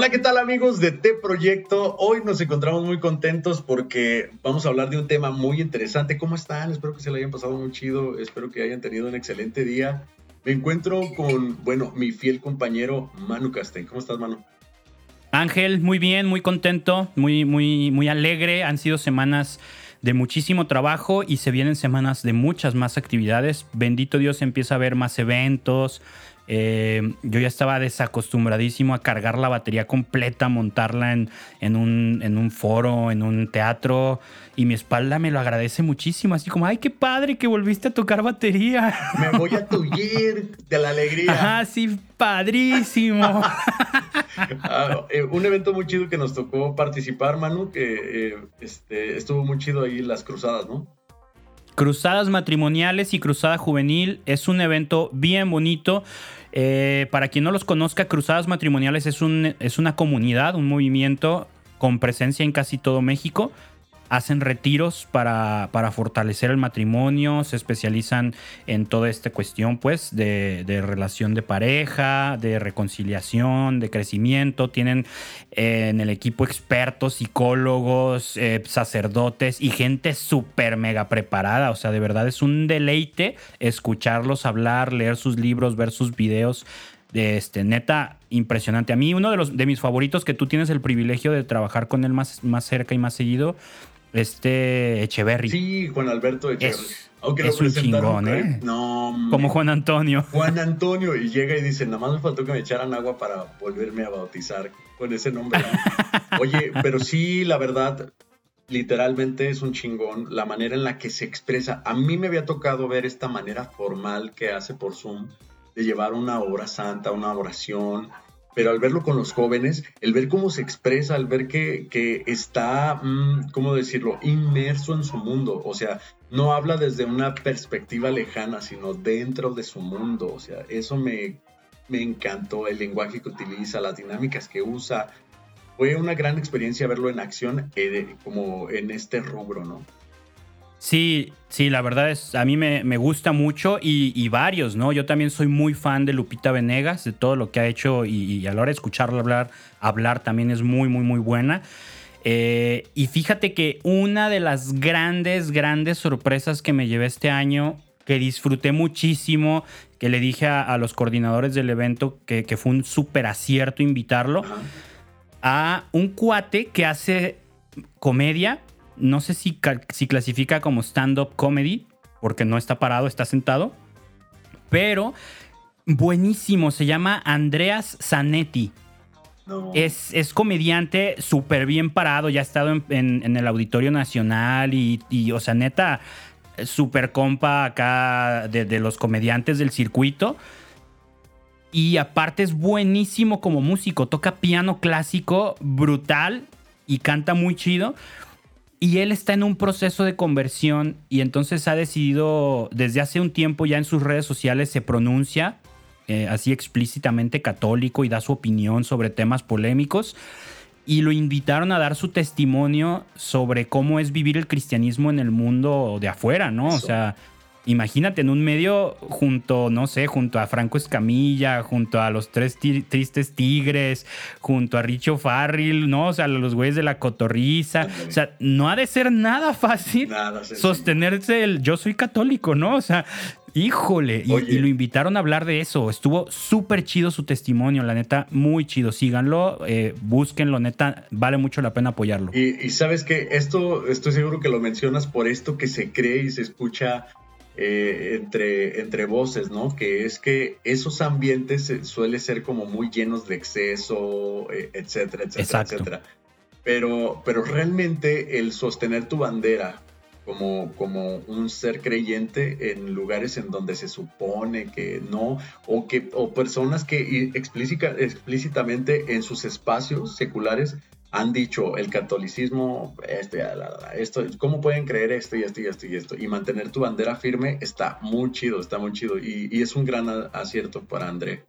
Hola, ¿qué tal amigos de T Proyecto? Hoy nos encontramos muy contentos porque vamos a hablar de un tema muy interesante. ¿Cómo están? Espero que se lo hayan pasado muy chido, espero que hayan tenido un excelente día. Me encuentro con, bueno, mi fiel compañero Manu Castén. ¿Cómo estás, Manu? Ángel, muy bien, muy contento, muy, muy, muy alegre. Han sido semanas de muchísimo trabajo y se vienen semanas de muchas más actividades. Bendito Dios, empieza a haber más eventos, eh, yo ya estaba desacostumbradísimo a cargar la batería completa, montarla en, en, un, en un foro, en un teatro, y mi espalda me lo agradece muchísimo, así como, ay, qué padre que volviste a tocar batería. Me voy a tullir de la alegría. Ah, sí, padrísimo. Ah, eh, un evento muy chido que nos tocó participar, Manu, que eh, este, estuvo muy chido ahí las cruzadas, ¿no? Cruzadas matrimoniales y Cruzada Juvenil es un evento bien bonito. Eh, para quien no los conozca, Cruzadas Matrimoniales es, un, es una comunidad, un movimiento con presencia en casi todo México hacen retiros para, para, fortalecer el matrimonio, se especializan en toda esta cuestión, pues, de, relación de pareja, de reconciliación, de crecimiento. Tienen eh, en el equipo expertos, psicólogos, eh, sacerdotes y gente súper mega preparada. O sea, de verdad es un deleite escucharlos hablar, leer sus libros, ver sus videos. De este, neta, impresionante. A mí, uno de, los, de mis favoritos que tú tienes el privilegio de trabajar con él más, más cerca y más seguido este Echeverry. Sí, Juan Alberto Echeverry. Aunque es un chingón, ¿eh? No. Como Juan Antonio. Juan Antonio. Y llega y dice, nada más me faltó que me echaran agua para volverme a bautizar con ese nombre. Oye, pero sí, la verdad, literalmente es un chingón la manera en la que se expresa. A mí me había tocado ver esta manera formal que hace por Zoom de llevar una obra santa, una oración, pero al verlo con los jóvenes, el ver cómo se expresa, al ver que, que está, mm, ¿cómo decirlo?, inmerso en su mundo, o sea, no habla desde una perspectiva lejana, sino dentro de su mundo, o sea, eso me, me encantó, el lenguaje que utiliza, las dinámicas que usa, fue una gran experiencia verlo en acción eh, como en este rubro, ¿no? Sí, sí, la verdad es, a mí me, gusta mucho y, varios, ¿no? Yo también soy muy fan de Lupita Venegas, de todo lo que ha hecho y, a la hora de escucharla hablar, hablar también es muy, muy, muy buena. Eh, y fíjate que una de las grandes, grandes sorpresas que me llevé este año, que disfruté muchísimo, que le dije a, los coordinadores del evento que, que fue un súper acierto invitarlo, a un cuate que hace comedia no sé si, si clasifica como stand-up comedy, porque no está parado, está sentado. Pero buenísimo, se llama Andreas Zanetti. Es, es, comediante súper bien parado, ya ha estado en, el Auditorio Nacional y, o sea, neta, súper compa acá de, de, los comediantes del circuito. Y aparte es buenísimo como músico, toca piano clásico brutal y canta muy chido. Y él está en un proceso de conversión y entonces ha decidido, desde hace un tiempo ya en sus redes sociales se pronuncia eh, así explícitamente católico y da su opinión sobre temas polémicos. Y lo invitaron a dar su testimonio sobre cómo es vivir el cristianismo en el mundo de afuera, ¿no? O sea, imagínate en un medio junto, no sé, junto a Franco Escamilla, junto a los tres tristes tigres, junto a Richo Farril, ¿no? O sea, los güeyes de la cotorriza. O sea, no ha de ser nada fácil sostenerse el yo soy católico, ¿no? O sea, híjole. Y, lo invitaron a hablar de eso. Estuvo súper chido su testimonio, la neta, muy chido. Síganlo, eh, búsquenlo, neta, vale mucho la pena apoyarlo. Y, y sabes que esto, estoy seguro que lo mencionas por esto que se cree y se escucha eh, entre, entre voces, ¿no? Que es que esos ambientes suelen ser como muy llenos de exceso, eh, etcétera, etcétera, etcétera. Pero, pero realmente el sostener tu bandera como, como un ser creyente en lugares en donde se supone que no, o, que, o personas que explícitamente en sus espacios seculares han dicho el catolicismo, este, esto, ¿cómo pueden creer esto y esto y esto y esto? Y mantener tu bandera firme está muy chido, está muy chido. Y, es un gran acierto para André.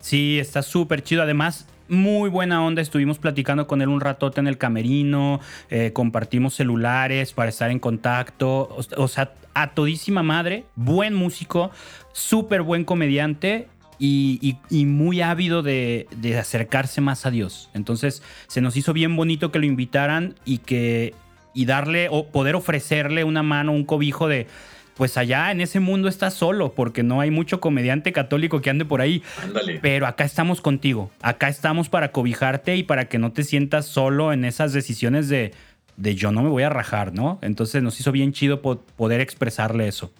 Sí, está súper chido. Además, muy buena onda. Estuvimos platicando con él un ratote en el camerino, eh, compartimos celulares para estar en contacto. O, sea, a todísima madre, buen músico, súper buen comediante y, muy ávido de, de, acercarse más a Dios. Entonces se nos hizo bien bonito que lo invitaran y que y darle o poder ofrecerle una mano, un cobijo de pues allá en ese mundo estás solo, porque no hay mucho comediante católico que ande por ahí. Ándale. Pero acá estamos contigo. Acá estamos para cobijarte y para que no te sientas solo en esas decisiones de, de yo no me voy a rajar, ¿no? Entonces nos hizo bien chido poder expresarle eso.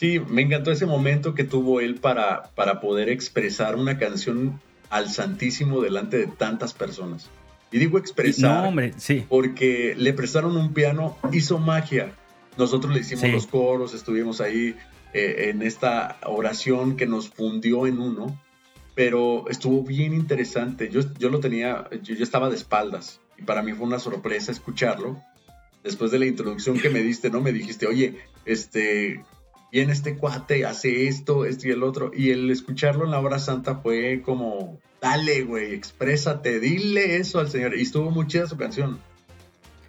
Sí, me encantó ese momento que tuvo él para, para poder expresar una canción al Santísimo delante de tantas personas. Y digo expresar no, hombre, sí. porque le prestaron un piano, hizo magia. Nosotros le hicimos los coros, estuvimos ahí eh, en esta oración que nos fundió en uno, pero estuvo bien interesante. Yo, yo lo tenía, yo, estaba de espaldas y para mí fue una sorpresa escucharlo. Después de la introducción que me diste, ¿no? Me dijiste, oye, este, viene este cuate, hace esto, esto y el otro. Y el escucharlo en la hora santa fue como, dale, güey, exprésate, dile eso al Señor. Y estuvo muy chida su canción.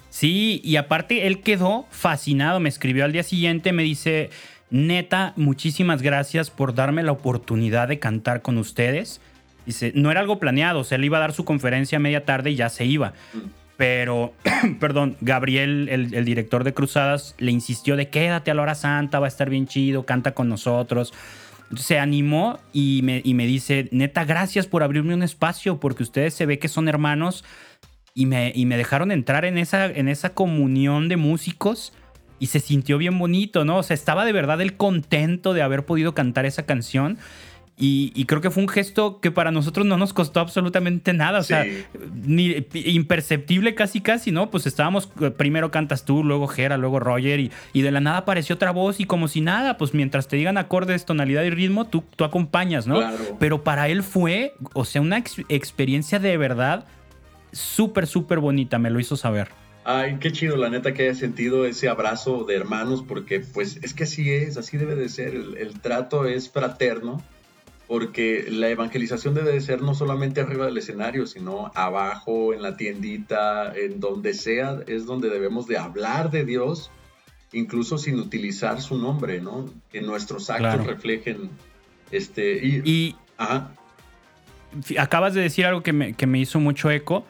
Sí, y aparte él quedó fascinado, me escribió al día siguiente, me dice, neta, muchísimas gracias por darme la oportunidad de cantar con ustedes. Dice, no era algo planeado, o sea, él iba a dar su conferencia a media tarde y ya se iba. Mm. Pero, perdón, Gabriel, el, director de Cruzadas, le insistió de quédate a la hora santa, va a estar bien chido, canta con nosotros. Se animó y me, y me dice, neta, gracias por abrirme un espacio, porque ustedes se ve que son hermanos y me, y me dejaron entrar en esa, en esa comunión de músicos y se sintió bien bonito, ¿no? O sea, estaba de verdad el contento de haber podido cantar esa canción. Y, creo que fue un gesto que para nosotros no nos costó absolutamente nada, o sea, ni imperceptible casi casi, ¿no? Pues estábamos, eh, primero cantas tú, luego Gera, luego Roger, y, y, de la nada apareció otra voz y como si nada, pues mientras te digan acordes, tonalidad y ritmo, tú, tú acompañas, ¿no? Pero para él fue, o sea, una experiencia de verdad súper, súper bonita, me lo hizo saber. Ay, qué chido, la neta que haya sentido ese abrazo de hermanos, porque pues es que así es, así debe de ser, el, trato es fraterno, porque la evangelización debe de ser no solamente arriba del escenario, sino abajo, en la tiendita, en donde sea, es donde debemos de hablar de Dios, incluso sin utilizar su nombre, ¿no? Que nuestros actos reflejen este... Y, ajá. acabas de decir algo que me, que me hizo mucho eco,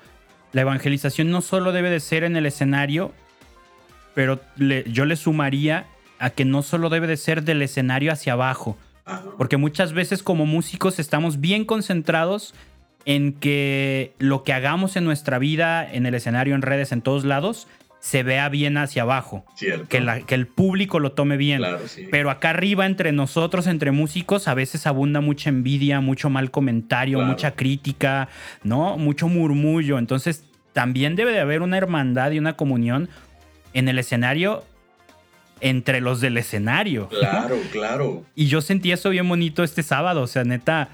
la evangelización no solo debe de ser en el escenario, pero yo le sumaría a que no solo debe de ser del escenario hacia abajo. Porque muchas veces como músicos estamos bien concentrados en que lo que hagamos en nuestra vida, en el escenario, en redes, en todos lados, se vea bien hacia abajo. Que, que, el público lo tome bien. Pero acá arriba, entre nosotros, entre músicos, a veces abunda mucha envidia, mucho mal comentario, mucha crítica, ¿no? Mucho murmullo. Entonces, también debe de haber una hermandad y una comunión en el escenario entre los del escenario. Claro, claro. Y yo sentí eso bien bonito este sábado. O sea, neta,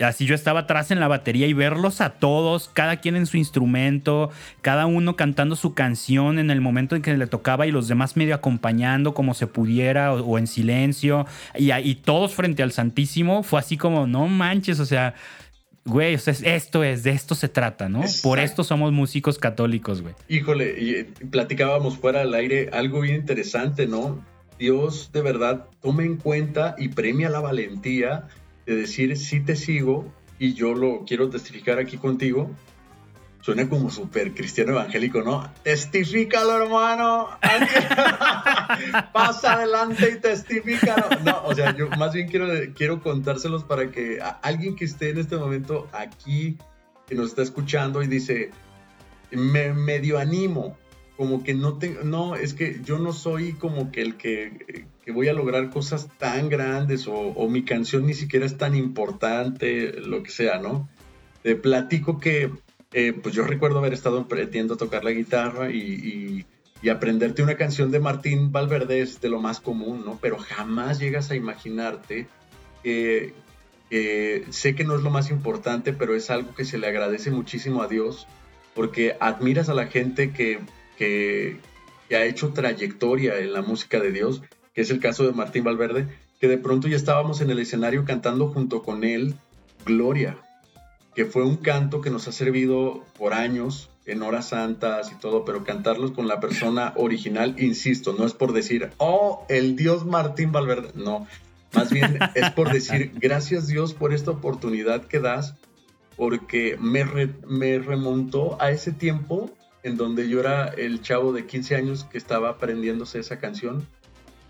así yo estaba atrás en la batería y verlos a todos, cada quien en su instrumento, cada uno cantando su canción en el momento en que le tocaba y los demás medio acompañando como se pudiera o, en silencio y, y, todos frente al Santísimo, fue así como, no manches, o sea, güey, o sea, esto es, de esto se trata, ¿no? Por esto somos músicos católicos, güey. Híjole, y eh, platicábamos fuera del aire algo bien interesante, ¿no? Dios de verdad toma en cuenta y premia la valentía de decir sí te sigo y yo lo quiero testificar aquí contigo. Suena como súper cristiano evangélico, ¿no? Testifícalo, hermano. Pasa adelante y testifícalo. No, o sea, yo más bien quiero, quiero contárselos para que alguien que esté en este momento aquí, que nos está escuchando y dice, me medio animo, como que no tengo, no, es que yo no soy como que el que, voy a lograr cosas tan grandes o, mi canción ni siquiera es tan importante, lo que sea, ¿no? Te platico que, eh, pues yo recuerdo haber estado aprendiendo a tocar la guitarra y, aprenderte una canción de Martín Valverde es de lo más común, ¿no? Pero jamás llegas a imaginarte que, sé que no es lo más importante, pero es algo que se le agradece muchísimo a Dios porque admiras a la gente que que, ha hecho trayectoria en la música de Dios, que es el caso de Martín Valverde, que de pronto ya estábamos en el escenario cantando junto con él Gloria, que fue un canto que nos ha servido por años en horas santas y todo, pero cantarlos con la persona original, insisto, no es por decir, oh, el Dios Martín Valverde, no, Más bien es por decir, gracias Dios por esta oportunidad que das, porque me, me remontó a ese tiempo en donde yo era el chavo de 15 años que estaba aprendiéndose esa canción.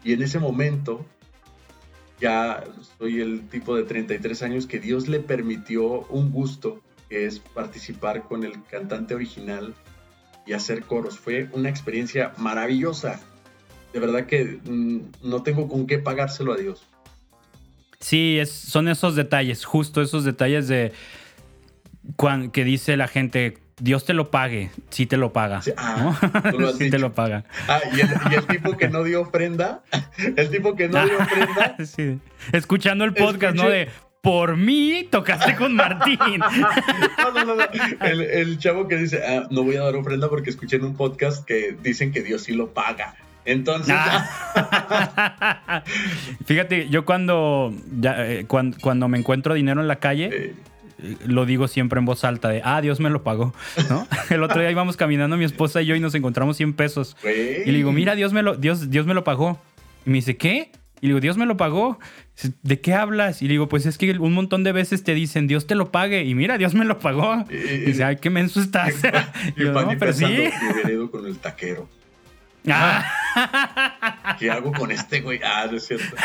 Y en ese momento ya soy el tipo de 33 años que Dios le permitió un gusto, que es participar con el cantante original y hacer coros. Fue una experiencia maravillosa. De verdad que mm, no tengo con qué pagárselo a Dios. Sí, son esos detalles, justo esos detalles de que dice la gente, Dios te lo pague, sí te lo paga. Sí, ah, te lo paga. Ah, ¿y el, tipo que no dio ofrenda, el tipo que no dio ofrenda. sí. Escuchando el podcast, ¿no? De por mí tocaste con Martín. no, no, no, El, chavo que dice, ah, no voy a dar ofrenda porque escuché en un podcast que dicen que Dios sí lo paga. Entonces. Ah. Fíjate, yo cuando, eh, cuando, me encuentro dinero en la calle. Lo digo siempre en voz alta de, ah, Dios me lo pagó, ¿no? El otro día íbamos caminando mi esposa y yo y nos encontramos 100 pesos. Y le digo, mira, Dios me lo, Dios, Dios me lo pagó. Y me dice, ¿qué? Y le digo, Dios me lo pagó. ¿De qué hablas? Y le digo, pues es que un montón de veces te dicen, Dios te lo pague. Y mira, Dios me lo pagó. Y, dice, ay, qué menso estás. Y, yo, no, pero sí. con el taquero. Ah. ¿Qué hago con este güey? Ah, no es cierto.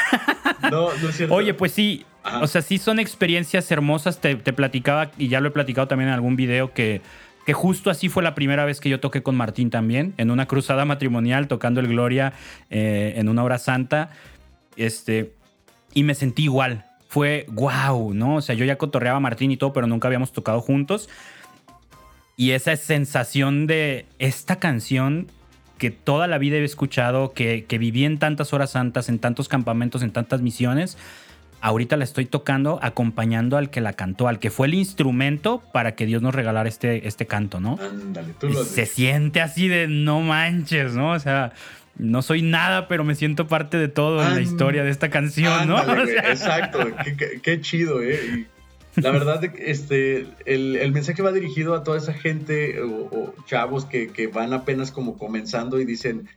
No, no es cierto. Oye, pues sí. O sea, sí son experiencias hermosas. Te, platicaba, y ya lo he platicado también en algún video, que, que justo así fue la primera vez que yo toqué con Martín también, en una cruzada matrimonial, tocando el Gloria eh, en una hora santa. Este, y me sentí igual. Fue wow, ¿no? O sea, yo ya cotorreaba a Martín y todo, pero nunca habíamos tocado juntos. Y esa sensación de esta canción que toda la vida he escuchado, que, que viví en tantas horas santas, en tantos campamentos, en tantas misiones, ahorita la estoy tocando acompañando al que la cantó, al que fue el instrumento para que Dios nos regalara este, este canto, ¿no? Ándale, tú lo Se siente así de no manches, ¿no? O sea, no soy nada, pero me siento parte de todo en la historia de esta canción, ¿no? exacto, qué, chido, ¿eh? La verdad, este, el, mensaje va dirigido a toda esa gente o, chavos que, van apenas como comenzando y dicen,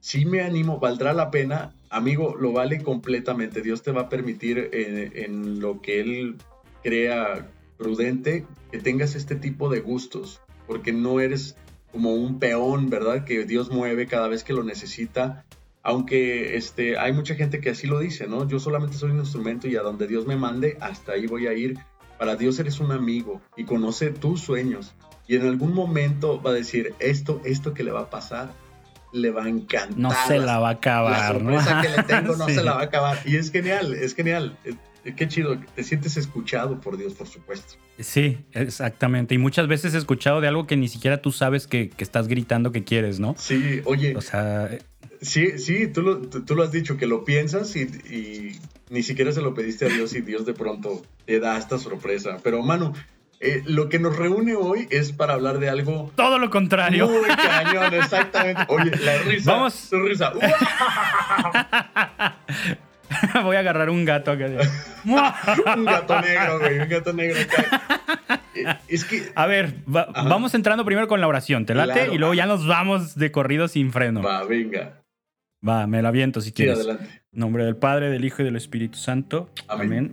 sí me animo, valdrá la pena, amigo, lo vale completamente. Dios te va a permitir eh, en lo que Él crea prudente que tengas este tipo de gustos, porque no eres como un peón, ¿verdad? Que Dios mueve cada vez que lo necesita. Aunque este, hay mucha gente que así lo dice, ¿no? Yo solamente soy un instrumento y a donde Dios me mande, hasta ahí voy a ir. Para Dios eres un amigo y conoce tus sueños. Y en algún momento va a decir, esto, esto que le va a pasar, le va a encantar. No se la va a acabar. La sorpresa que le tengo no se la va a acabar. Y es genial, es genial. Eh, qué chido, te sientes escuchado por Dios, por supuesto. Sí, exactamente. Y muchas veces escuchado de algo que ni siquiera tú sabes que, estás gritando que quieres, ¿no? Sí, oye. O sea. Eh, sí, sí, tú lo, tú, lo has dicho, que lo piensas y, ni siquiera se lo pediste a Dios y Dios de pronto te da esta sorpresa. Pero, Manu, eh, lo que nos reúne hoy es para hablar de algo. Todo lo contrario. Muy cañón, exactamente. Oye, la risa. Vamos. Su risa. Voy a agarrar un gato acá. un gato negro, güey. Un gato negro acá. Es que. A ver, vamos entrando primero con la oración. ¿Te late? Y luego ya nos vamos de corrido sin freno. Va, venga. Va, me la aviento si quieres. adelante. En nombre del Padre, del Hijo y del Espíritu Santo. Amén.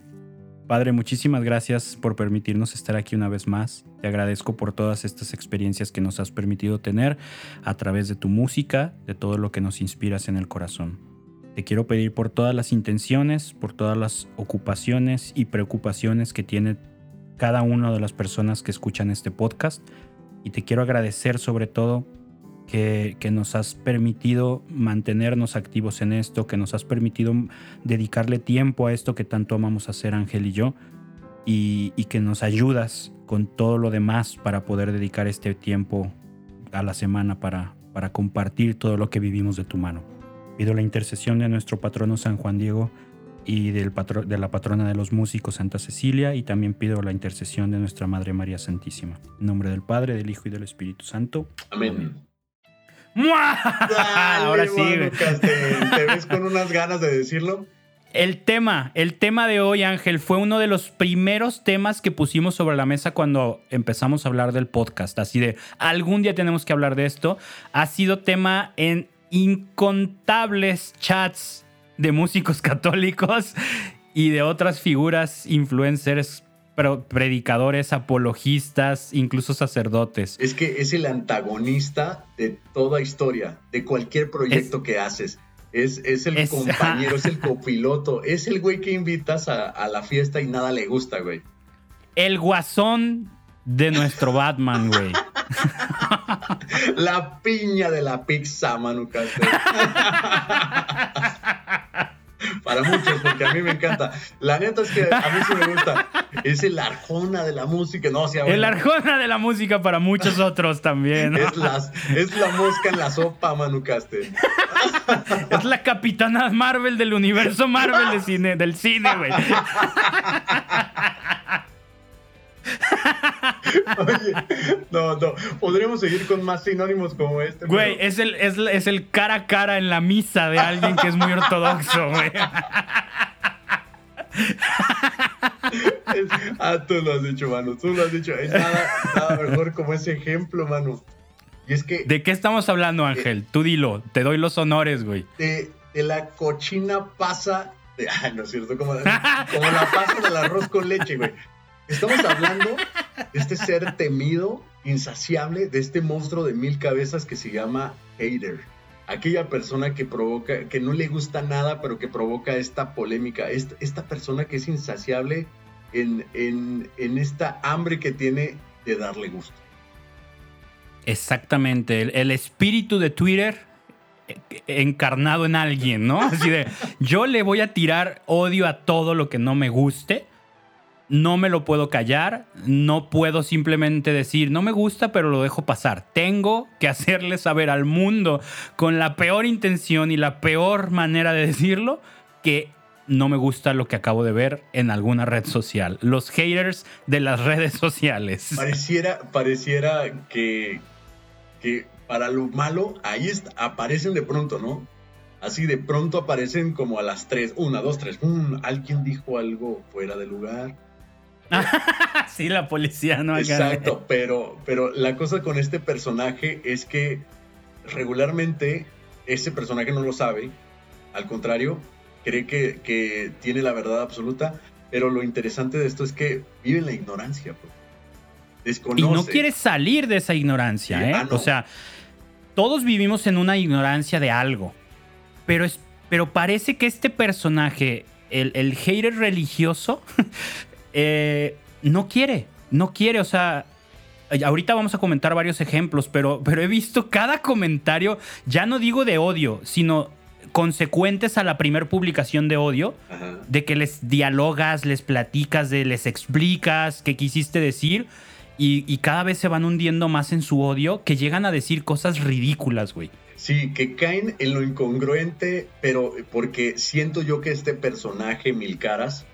Padre, muchísimas gracias por permitirnos estar aquí una vez más. Te agradezco por todas estas experiencias que nos has permitido tener a través de tu música, de todo lo que nos inspiras en el corazón. Te quiero pedir por todas las intenciones, por todas las ocupaciones y preocupaciones que tiene cada una de las personas que escuchan este podcast. Y te quiero agradecer sobre todo que, nos has permitido mantenernos activos en esto, que nos has permitido dedicarle tiempo a esto que tanto amamos hacer Ángel y yo, y, que nos ayudas con todo lo demás para poder dedicar este tiempo a la semana para, compartir todo lo que vivimos de tu mano. Pido la intercesión de nuestro patrono San Juan Diego y del de la patrona de los músicos Santa Cecilia y también pido la intercesión de nuestra Madre María Santísima. En nombre del Padre, del Hijo y del Espíritu Santo. Amén. Ahora sí. ¿Te ves con unas ganas de decirlo? El tema, el tema de hoy, Ángel, fue uno de los primeros temas que pusimos sobre la mesa cuando empezamos a hablar del podcast. Así de, algún día tenemos que hablar de esto. Ha sido tema en incontables chats de músicos católicos y de otras figuras influencers predicadores, apologistas, incluso sacerdotes. Es que es el antagonista de toda historia, de cualquier proyecto que haces. Es, es el compañero, es el copiloto, es el güey que invitas a, a, la fiesta y nada le gusta, güey. El guasón de nuestro Batman, güey. la piña de la pizza, Manu Para muchos, porque a mí me encanta. La neta es que a mí sí me gusta. Es el arjona de la música. No, el arjona de la música para muchos otros también. Es, las, es la mosca en la sopa, Manu Castel. Es la capitana Marvel del universo Marvel de cine, del cine, güey. Oye, no, no. Podríamos seguir con más sinónimos como este. Güey, es, el, es, el cara a cara en la misa de alguien que es muy ortodoxo, güey. ah, tú lo has dicho, mano. Tú lo has dicho. Es nada, mejor como ese ejemplo, mano. Y es que. ¿De qué estamos hablando, Ángel? tú dilo. Te doy los honores, güey. De, la cochina pasa. De, ah, no es cierto. Como, como la pasa del arroz con leche, güey. Estamos hablando de este ser temido, insaciable, de este monstruo de mil cabezas que se llama hater. Aquella persona que provoca, que no le gusta nada, pero que provoca esta polémica. Esta, persona que es insaciable en, esta hambre que tiene de darle gusto. Exactamente. el, espíritu de Twitter eh, encarnado en alguien, ¿no? Así de, yo le voy a tirar odio a todo lo que no me guste no me lo puedo callar, no puedo simplemente decir, no me gusta, pero lo dejo pasar. Tengo que hacerle saber al mundo con la peor intención y la peor manera de decirlo que no me gusta lo que acabo de ver en alguna red social. Los haters de las redes sociales. Pareciera, pareciera que, que para lo malo ahí aparecen de pronto, ¿no? Así de pronto aparecen como a las 3, 1, 2, 3, alguien dijo algo fuera de lugar sí, la policía no Exacto, pero, pero la cosa con este personaje es que regularmente ese personaje no lo sabe. Al contrario, cree que, que tiene la verdad absoluta. Pero lo interesante de esto es que vive en la ignorancia. Pues. Desconoce. Y no quiere salir de esa ignorancia, ¿eh? Ah, o sea, todos vivimos en una ignorancia de algo. Pero, es, pero parece que este personaje, el, el hater religioso, Eh, no quiere, no quiere, o sea, ahorita vamos a comentar varios ejemplos, pero, pero he visto cada comentario, ya no digo de odio, sino consecuentes a la primera publicación de odio, de que les dialogas, les platicas, de, les explicas qué quisiste decir. Y, y, cada vez se van hundiendo más en su odio que llegan a decir cosas ridículas, güey. Sí, que caen en lo incongruente, pero porque siento yo que este personaje, Mil Caras,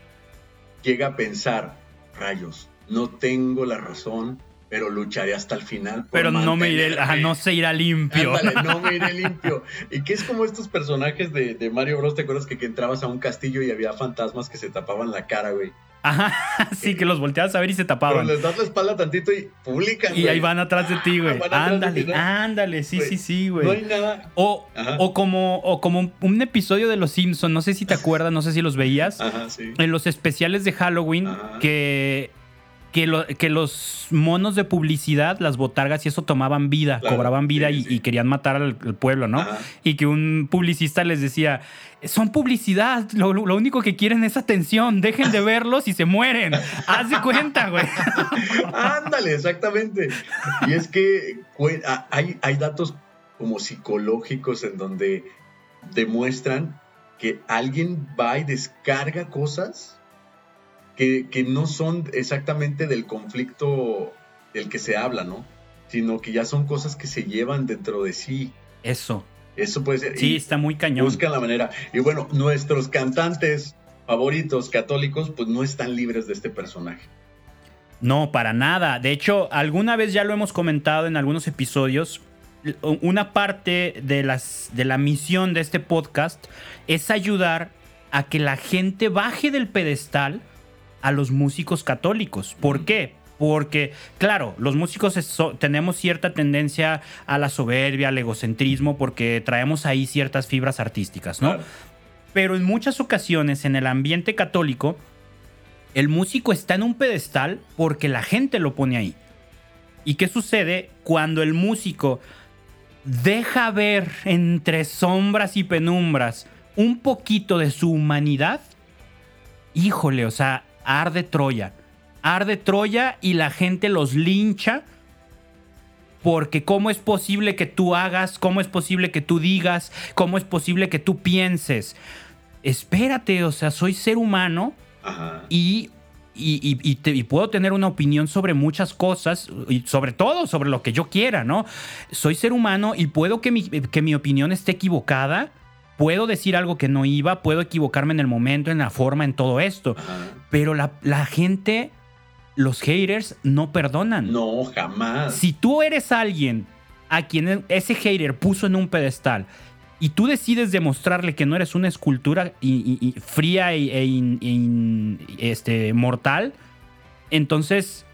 llega a pensar, rayos, no tengo la razón, pero lucharé hasta el final. pero no me iré, no se irá limpio. no me iré limpio. Y que es como estos personajes de, Mario Bros. ¿Te acuerdas que, que, entrabas a un castillo y había fantasmas que se tapaban la cara, güey? Ajá, sí, que los volteabas a ver y se tapaban. Pero les das la espalda tantito y publican. Y ahí van atrás de ti, güey. ándale, ándale, sí, sí, sí, güey. No hay nada. O, o como, o como un, episodio de Los Simpsons, no sé si te acuerdas, no sé si los veías. Ajá, sí. En los especiales de Halloween, que que, que, los monos de publicidad, las botargas y eso tomaban vida, cobraban vida y, querían matar al, pueblo, ¿no? Y que un publicista les decía, son publicidad, lo, único que quieren es atención, dejen de verlos y se mueren. Haz de cuenta, güey. Ándale, exactamente. Y es que hay, hay datos como psicológicos en donde demuestran que alguien va y descarga cosas que, no son exactamente del conflicto del que se habla, ¿no? Sino que ya son cosas que se llevan dentro de sí. Eso. Eso puede ser. Sí, está muy cañón. Buscan la manera. Y bueno, nuestros cantantes favoritos católicos, pues no están libres de este personaje. No, para nada. De hecho, alguna vez ya lo hemos comentado en algunos episodios. Una parte de, las, de la misión de este podcast es ayudar a que la gente baje del pedestal a los músicos católicos. ¿Por qué? Porque, claro, los músicos tenemos cierta tendencia a la soberbia, al egocentrismo, porque traemos ahí ciertas fibras artísticas, ¿no? Pero en muchas ocasiones en el ambiente católico, el músico está en un pedestal porque la gente lo pone ahí. ¿Y qué sucede cuando el músico deja ver entre sombras y penumbras un poquito de su humanidad? Híjole, o sea, arde Troya. Arde Troya y la gente los lincha porque cómo es posible que tú hagas, cómo es posible que tú digas, cómo es posible que tú pienses. Espérate, o sea, soy ser humano y y, puedo tener una opinión sobre muchas cosas y sobre todo sobre lo que yo quiera, ¿no? Soy ser humano y puedo que mi, que mi opinión esté equivocada, puedo decir algo que no iba, puedo equivocarme en el momento, en la forma, en todo esto, pero la, la gente los haters no perdonan. No, jamás. Si tú eres alguien a quien ese hater puso en un pedestal y tú decides demostrarle que no eres una escultura fría e, este, mortal, entonces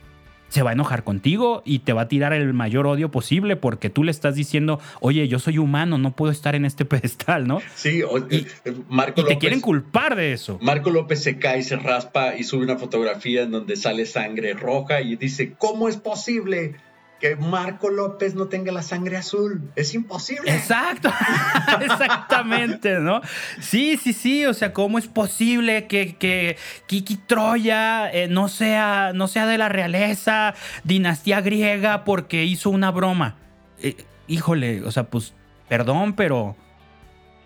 se va a enojar contigo y te va a tirar el mayor odio posible porque tú le estás diciendo, oye, yo soy humano, no puedo estar en este pedestal, ¿no? Sí, y, eh, Marco te quieren culpar de eso. Marco López se cae, se raspa y sube una fotografía en donde sale sangre roja y dice, ¿cómo es posible? Que Marco López no tenga la sangre azul. Es imposible. Exacto, exactamente, ¿no? Sí, sí, sí, o sea, ¿cómo es posible que, que Kiki Troya eh, no, sea, no sea de la realeza, dinastía griega, porque hizo una broma? Eh, híjole, o sea, pues, perdón, pero...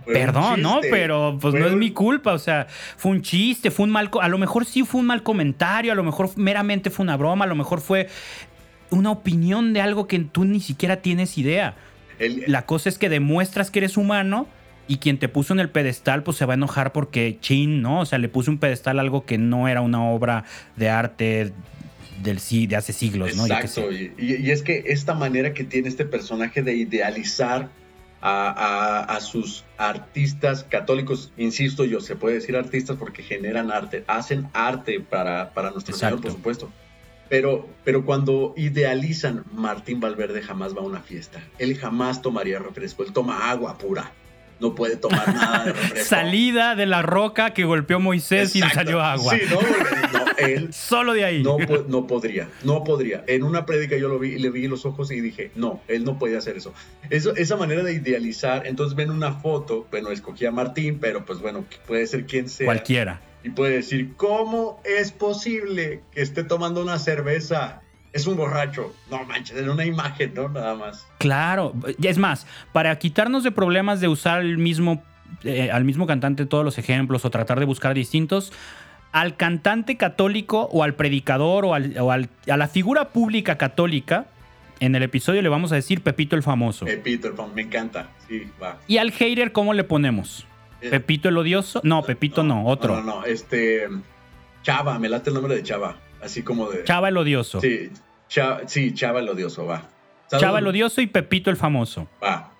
Perdón, ¿no? Pero pues no es mi culpa, o sea, fue un chiste, fue un mal, a lo mejor sí fue un mal comentario, a lo mejor meramente fue una broma, a lo mejor fue una opinión de algo que tú ni siquiera tienes idea. La cosa es que demuestras que eres humano y quien te puso en el pedestal pues se va a enojar porque chin, ¿no? O sea, le puso un pedestal a algo que no era una obra de arte del de hace siglos, ¿no? Exacto. Y, y, es que esta manera que tiene este personaje de idealizar a, sus artistas católicos, insisto yo, se puede decir artistas porque generan arte, hacen arte para, para nuestro Señor, por supuesto. Pero, pero cuando idealizan, Martín Valverde jamás va a una fiesta. Él jamás tomaría refresco, él toma agua pura. No puede tomar nada de refresco. Salida de la roca que golpeó Moisés y y salió agua. Sí, no, él Solo de ahí. No, no podría, no podría. En una prédica yo lo vi y le vi los ojos y dije, no, él no puede hacer eso. eso. Esa manera de idealizar, entonces ven una foto, bueno, escogí a Martín, pero pues bueno, puede ser quien sea. Cualquiera y puede decir, ¿cómo es posible que esté tomando una cerveza? Es un borracho. No manches, en una imagen, ¿no? Nada más. Claro. Es más, para quitarnos de problemas de usar el mismo, eh, al mismo cantante todos los ejemplos o tratar de buscar distintos, al cantante católico o al predicador o, a la figura pública católica, en el episodio le vamos a decir Pepito el famoso. Pepito el famoso, me encanta. Sí, va. Y al hater, ¿cómo le ponemos? Eh, ¿Pepito el odioso? No, Pepito no, otro. No, no, este. Chava, me late el nombre de Chava. Así como de. Chava el odioso. Sí, Chava, sí, Chava el odioso, va. Chava el odioso y Pepito el famoso. Va.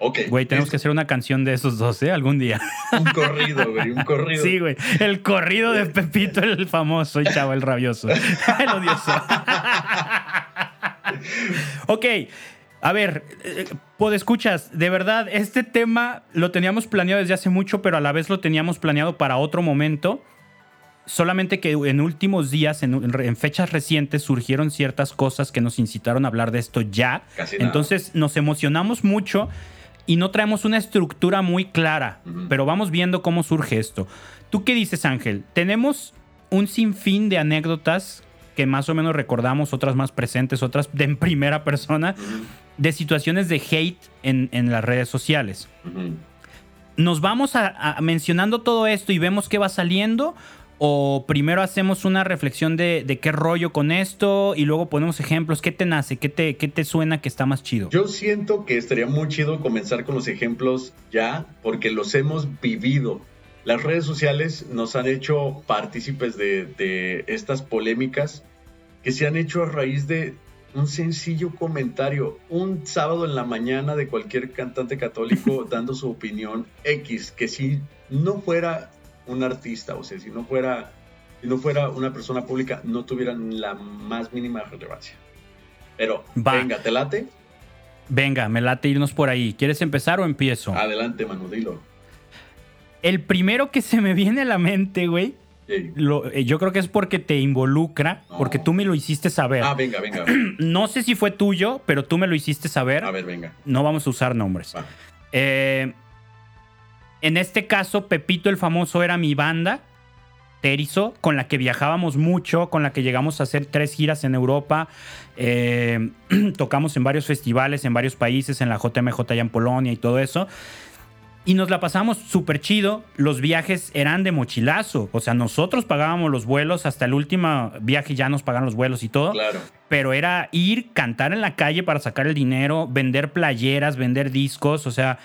Ok. Güey, tenemos que hacer una canción de esos dos, ¿eh? Algún día. Un corrido, güey, un corrido. Sí, güey. El corrido de Pepito el famoso y Chava el rabioso. el odioso. ok. A ver, eh, escuchas, de verdad, este tema lo teníamos planeado desde hace mucho, pero a la vez lo teníamos planeado para otro momento. Solamente que en últimos días, en, fechas recientes, surgieron ciertas cosas que nos incitaron a hablar de esto ya. Entonces nos emocionamos mucho y no traemos una estructura muy clara, pero vamos viendo cómo surge esto. ¿Tú qué dices, Ángel? Tenemos un sinfín de anécdotas que más o menos recordamos, otras más presentes, otras de en primera persona, de situaciones de hate en, las redes sociales. ¿Nos vamos a, mencionando todo esto y vemos qué va saliendo? ¿O primero hacemos una reflexión de, qué rollo con esto y luego ponemos ejemplos? ¿Qué te nace? ¿Qué te, ¿Qué te suena que está más chido? Yo siento que estaría muy chido comenzar con los ejemplos ya, porque los hemos vivido. Las redes sociales nos han hecho partícipes de, de estas polémicas que se han hecho a raíz de un sencillo comentario un sábado en la mañana de cualquier cantante católico dando su opinión X, que si no fuera un artista, o sea, si no fuera, si no fuera una persona pública, no tuvieran la más mínima relevancia. Pero, venga, ¿te late? Venga, me late irnos por ahí. ¿Quieres empezar o empiezo? Adelante, Manu, dilo. El primero que se me viene a la mente, güey, Sí. lo- eh, yo creo que es porque te involucra, No. porque tú me lo hiciste saber. Ah, venga, venga. No sé si fue tuyo, pero tú me lo hiciste saber. A ver, venga. No vamos a usar nombres. Eh, en este caso, Pepito el famoso era mi banda, Terizo, con la que viajábamos mucho, con la que llegamos a hacer tres giras en Europa. Eh, tocamos en varios festivales, en varios países, en la JMJ allá en Polonia y todo eso. Y nos la pasamos súper chido. Los viajes eran de mochilazo. O sea, nosotros pagábamos los vuelos. Hasta el último viaje ya nos pagaron los vuelos y todo Claro. pero era ir, cantar en la calle para sacar el dinero, vender playeras, vender discos, o sea,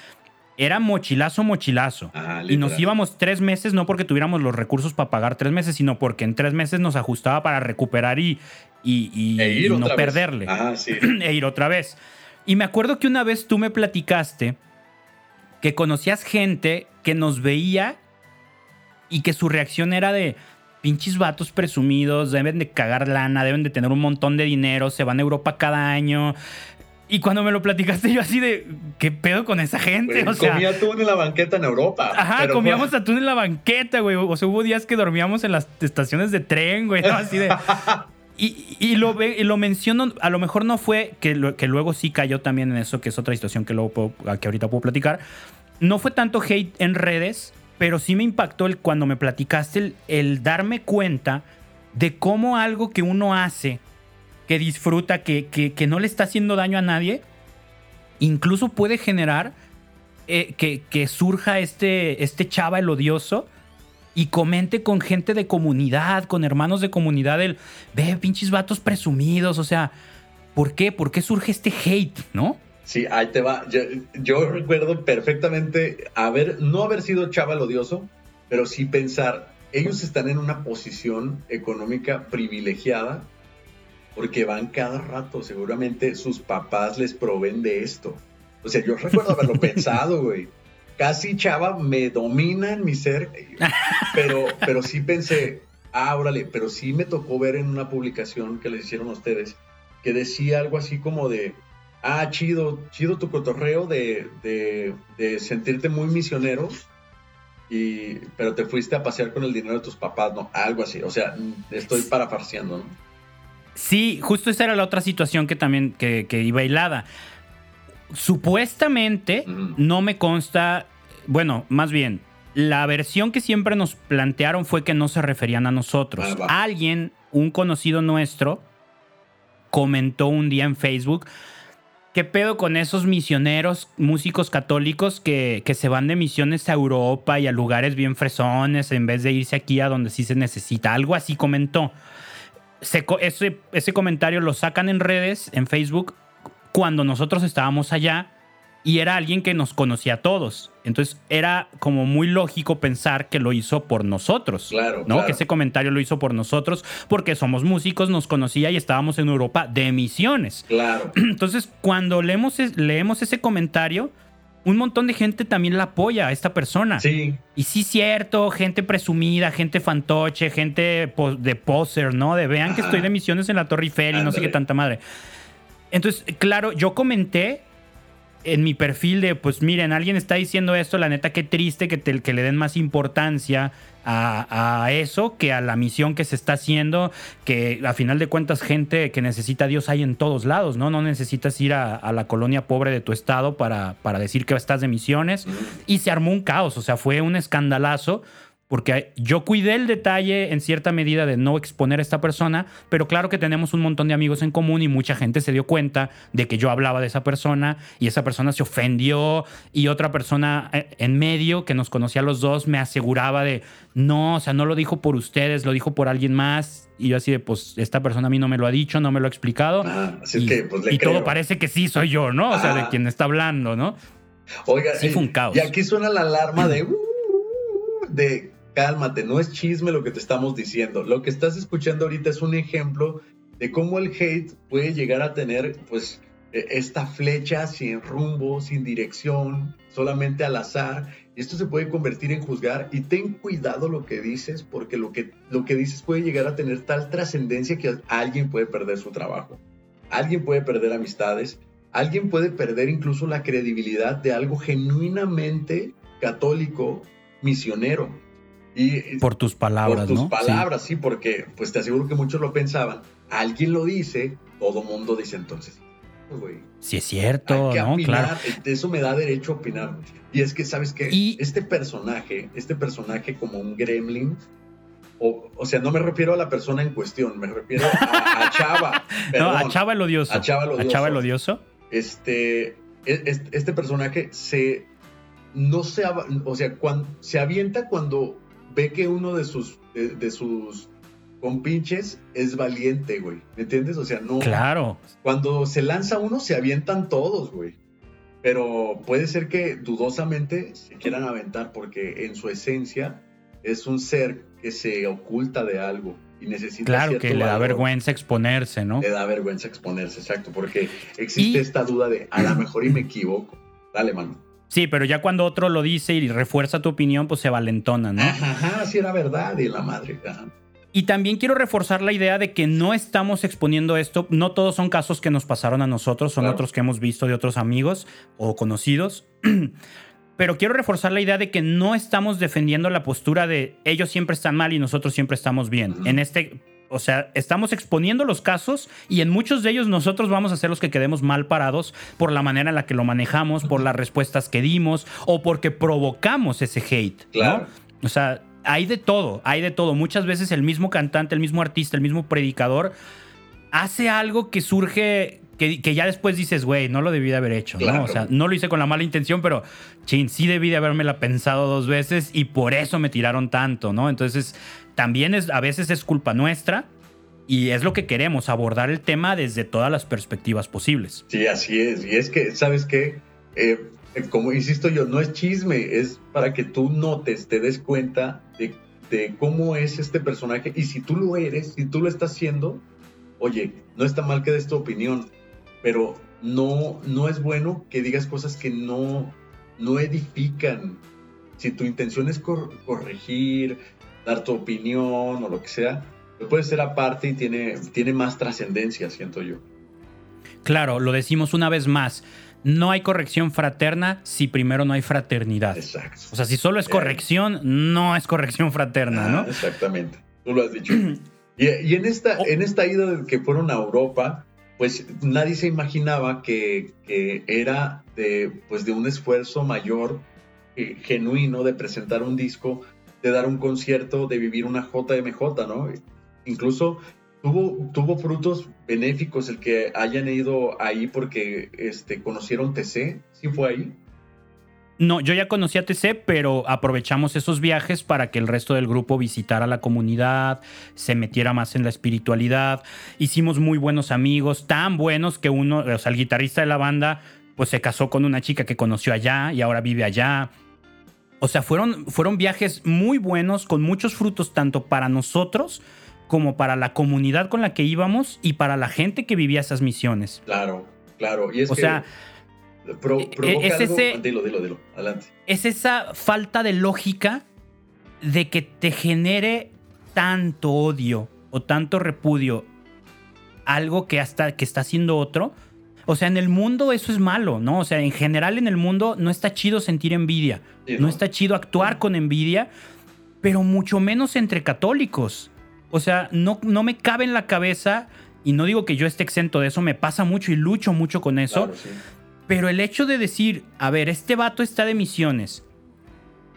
era mochilazo, mochilazo. Ajá, y nos íbamos tres meses, no porque tuviéramos los recursos para pagar tres meses, sino porque en tres meses nos ajustaba para recuperar y, y- y- E ir y no vez. perderle. Ajá, sí. e ir otra vez. Y me acuerdo que una vez tú me platicaste que conocías gente que nos veía y que su reacción era de pinches vatos presumidos, deben de cagar lana, deben de tener un montón de dinero, se van a Europa cada año. Y cuando me lo platicaste yo así de, ¿qué pedo con esa gente? O sea, comía atún en la banqueta en Europa. Ajá, pero comíamos fue- atún en la banqueta, güey. O sea, hubo días que dormíamos en las estaciones de tren, güey. ¿no? Así de. Y, lo, y menciono, a lo mejor no fue que, lo- que luego sí cayó también en eso, que es otra situación que, luego puedo- que ahorita puedo platicar. No fue tanto hate en redes, pero sí me impactó el, cuando me platicaste el, darme cuenta de cómo algo que uno hace, que disfruta, que, que- que no le está haciendo daño a nadie, incluso puede generar eh, que, que surja este, este chava el odioso y comente con gente de comunidad, con hermanos de comunidad, el, ve, pinches vatos presumidos, o sea, ¿por qué? ¿Por qué surge este hate, no? Sí, ahí te va. Yo, yo recuerdo perfectamente haber, no haber sido chaval odioso, pero sí pensar, ellos están en una posición económica privilegiada porque van cada rato, seguramente sus papás les proveen de esto. O sea, yo recuerdo haberlo pensado, güey. Casi chava me domina en mi ser, pero, pero sí pensé, ah, órale, pero sí me tocó ver en una publicación que les hicieron a ustedes que decía algo así como de, ah, chido, chido tu cotorreo de, de, de sentirte muy misionero, y, pero te fuiste a pasear con el dinero de tus papás, ¿no? Algo así, o sea, estoy parafarseando, ¿no? Sí, justo esa era la otra situación que también que, que iba hilada. Supuestamente, no me consta, bueno, más bien, la versión que siempre nos plantearon fue que no se referían a nosotros. Ah. Alguien, un conocido nuestro, comentó un día en Facebook, ¿qué pedo con esos misioneros, músicos católicos que, que se van de misiones a Europa y a lugares bien fresones en vez de irse aquí a donde sí se necesita? Algo así comentó. Se co- ese, ese comentario lo sacan en redes, en Facebook, cuando nosotros estábamos allá y era alguien que nos conocía a todos. Entonces era como muy lógico pensar que lo hizo por nosotros. Claro, ¿no? claro. Que ese comentario lo hizo por nosotros porque somos músicos, nos conocía y estábamos en Europa de misiones. Claro. Entonces, cuando leemos, es- leemos ese comentario, un montón de gente también la apoya a esta persona. Sí, Y sí, cierto, gente presumida, gente fantoche, gente de poser, ¿no? De vean que estoy de misiones en la Torre Eiffel y no sé qué Ándale. tanta madre. Entonces, claro, yo comenté en mi perfil de, pues miren, alguien está diciendo esto, la neta, qué triste que, te- que le den más importancia a, a eso que a la misión que se está haciendo, que a final de cuentas gente que necesita a Dios hay en todos lados, ¿no? No necesitas ir a, a la colonia pobre de tu estado para, para decir que estás de misiones. Y se armó un caos, o sea, fue un escandalazo. Porque yo cuidé el detalle en cierta medida de no exponer a esta persona, pero claro que tenemos un montón de amigos en común y mucha gente se dio cuenta de que yo hablaba de esa persona y esa persona se ofendió y otra persona eh, en medio que nos conocía a los dos me aseguraba de, no, o sea, no lo dijo por ustedes, lo dijo por alguien más. Y yo así de, pues esta persona a mí no me lo ha dicho, no me lo ha explicado. Ah, así es y que, pues, le y todo parece que sí soy yo, ¿no? O sea, de Ajá. quien está hablando, ¿no? Oiga, Sí, fue un caos. Y aquí suena la alarma de, "Uh, de cálmate, no es chisme lo que te estamos diciendo. Lo que estás escuchando ahorita es un ejemplo de cómo el hate puede llegar a tener, pues, eh, esta flecha sin rumbo, sin dirección, solamente al azar. Y esto se puede convertir en juzgar. Y ten cuidado lo que dices, porque lo que, lo que dices puede llegar a tener tal trascendencia que alguien puede perder su trabajo. Alguien puede perder amistades. Alguien puede perder incluso la credibilidad de algo genuinamente católico misionero. Y, por tus palabras, Por tus palabras, sí. porque pues te aseguro que muchos lo pensaban. Alguien lo dice, todo mundo dice entonces. Güey, sí es cierto, ¿no? Claro. Eso me da derecho a opinar. Y es que, ¿sabes qué? Este personaje, este personaje como un gremlin, o, o, sea, no me refiero a la persona en cuestión, me refiero a, Chava. no, a Chava el odioso. A Chava el odioso. A Chava el odioso. Este, este, este personaje se, no se, o sea, cuando, se avienta cuando ve que uno de sus, de, sus compinches es valiente, güey. ¿Me entiendes? O sea, no. Claro. Cuando se lanza uno, se avientan todos, güey. Pero puede ser que dudosamente se quieran aventar porque en su esencia es un ser que se oculta de algo y necesita. Claro, que le da vergüenza exponerse, ¿no? Le da vergüenza exponerse, exacto, porque existe esta duda de a lo mejor y me equivoco. Dale, mano. Sí, pero ya cuando otro lo dice y refuerza tu opinión, pues se valentona, ¿no? Ajá, sí era verdad y la madre. Y también quiero reforzar la idea de que no estamos exponiendo esto, no todos son casos que nos pasaron a nosotros, son otros que hemos visto de otros amigos o conocidos. Pero quiero reforzar la idea de que no estamos defendiendo la postura de ellos siempre están mal y nosotros siempre estamos bien. En este o sea, estamos exponiendo los casos y en muchos de ellos nosotros vamos a ser los que quedemos mal parados por la manera en la que lo manejamos, por las respuestas que dimos o porque provocamos ese hate. Claro. O sea, hay de todo, hay de todo. Muchas veces el mismo cantante, el mismo artista, el mismo predicador hace algo que surge que, ya después dices, güey, no lo debí de haber hecho, ¿no? O sea, no lo hice con la mala intención, pero, chin, sí debí de haberme la pensado dos veces y por eso me tiraron tanto, ¿no? Entonces, también es, a veces es culpa nuestra y es lo que queremos, abordar el tema desde todas las perspectivas posibles. Sí, así es. Y es que, ¿sabes qué? Eh, como insisto yo, no es chisme, es para que tú notes, te des cuenta de, de cómo es este personaje y si tú lo eres, si tú lo estás haciendo, oye, no está mal que des tu opinión, pero no, no es bueno que digas cosas que no, no edifican. Si tu intención es corregir, dar tu opinión o lo que sea, puede ser aparte y tiene, tiene más trascendencia, siento yo. Claro, lo decimos una vez más. No hay corrección fraterna si primero no hay fraternidad. Exacto. O sea, si solo es corrección, no es corrección fraterna, ¿no? Exactamente. Tú lo has dicho. y, en, esta, oh. en esta ida que fueron a Europa, pues nadie se imaginaba que, era de, pues de un esfuerzo mayor, eh, genuino, de presentar un disco de dar un concierto, de vivir una JMJ, ¿no? Incluso tuvo, tuvo frutos benéficos el que hayan ido ahí porque este, conocieron TC, ¿sí fue ahí? No, yo ya conocía TC, pero aprovechamos esos viajes para que el resto del grupo visitara la comunidad, se metiera más en la espiritualidad. Hicimos muy buenos amigos, tan buenos que uno, o sea, el guitarrista de la banda, pues se casó con una chica que conoció allá y ahora vive allá. O sea, fueron, fueron viajes muy buenos, con muchos frutos, tanto para nosotros como para la comunidad con la que íbamos y para la gente que vivía esas misiones. Claro, claro. Y es o sea, e, es ese, dilo, dilo, dilo, adelante. Es esa falta de lógica de que te genere tanto odio o tanto repudio algo que hasta que está haciendo otro o sea, en el mundo eso es malo, ¿no? O sea, en general en el mundo no está chido sentir envidia, ¿no? está chido actuar con envidia, pero mucho menos entre católicos. O sea, no, no me cabe en la cabeza, y no digo que yo esté exento de eso, me pasa mucho y lucho mucho con eso, pero el hecho de decir, a ver, este vato está de misiones,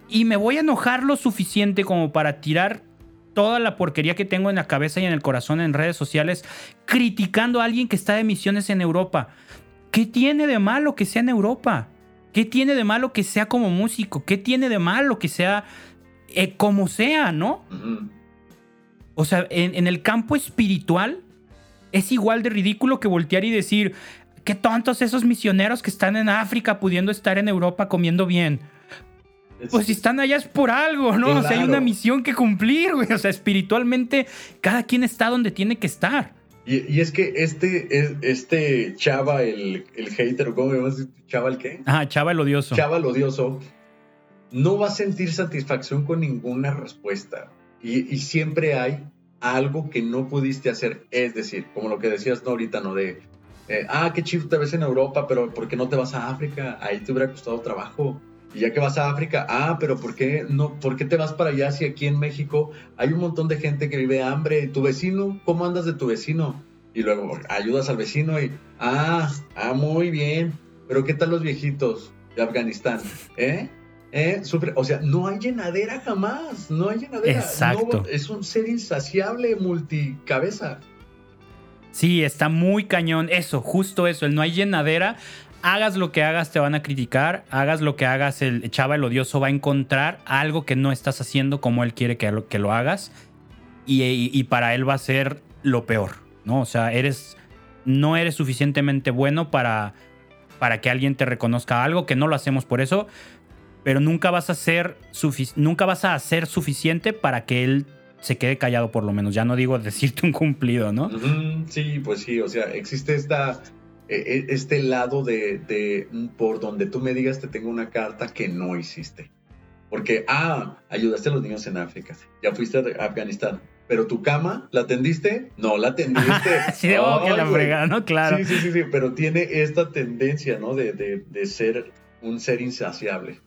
y me voy a enojar lo suficiente como para tirar toda la porquería que tengo en la cabeza y en el corazón en redes sociales criticando a alguien que está de misiones en Europa. ¿Qué tiene de malo que sea en Europa? ¿Qué tiene de malo que sea como músico? ¿Qué tiene de malo que sea eh, como sea, no? O sea, en, en el campo espiritual es igual de ridículo que voltear y decir, qué tontos esos misioneros que están en África pudiendo estar en Europa comiendo bien. Pues si están allá es por algo, ¿no? O sea, hay una misión que cumplir, güey. O sea, espiritualmente, cada quien está donde tiene que estar. Y, es que este, este Chava, el, el hater, ¿cómo me llamas? ¿Chava el qué? Ah, Chava el odioso. Chava el odioso, no va a sentir satisfacción con ninguna respuesta. Y, siempre hay algo que no pudiste hacer. Es decir, como lo que decías no, ahorita, ¿no? De, eh, ah, qué chido te ves en Europa, pero ¿por qué no te vas a África? Ahí te hubiera costado trabajo Y ya que vas a África, ah, pero ¿por qué, no, ¿por qué te vas para allá si aquí en México hay un montón de gente que vive hambre? ¿Tu vecino? ¿Cómo andas de tu vecino? Y luego ayudas al vecino y, ah, ah, muy bien. Pero ¿qué tal los viejitos de Afganistán? ¿Eh? ¿Eh? o sea, no hay llenadera jamás, no hay llenadera. Exacto. es un ser insaciable multicabeza. Sí, está muy cañón. Eso, justo eso, el no hay llenadera. Hagas lo que hagas, te van a criticar. Hagas lo que hagas, el chava, el odioso, va a encontrar algo que no estás haciendo como él quiere que lo, que lo hagas. Y, para él va a ser lo peor, ¿no? O sea, eres. No eres suficientemente bueno para, para que alguien te reconozca algo, que no lo hacemos por eso pero nunca vas a ser nunca vas a hacer suficiente para que él se quede callado por lo menos. Ya no digo decirte un cumplido, ¿no? Sí, pues sí, o sea, existe esta este lado de, de, por donde tú me digas te tengo una carta que no hiciste. Porque, ah, ayudaste a los niños en África, ya fuiste a Afganistán, pero tu cama, ¿la atendiste? No, la atendiste. sí, que la frega, ¿no? Claro. Sí, sí, sí, sí, pero tiene esta tendencia, ¿no? De, de, de ser un ser insaciable.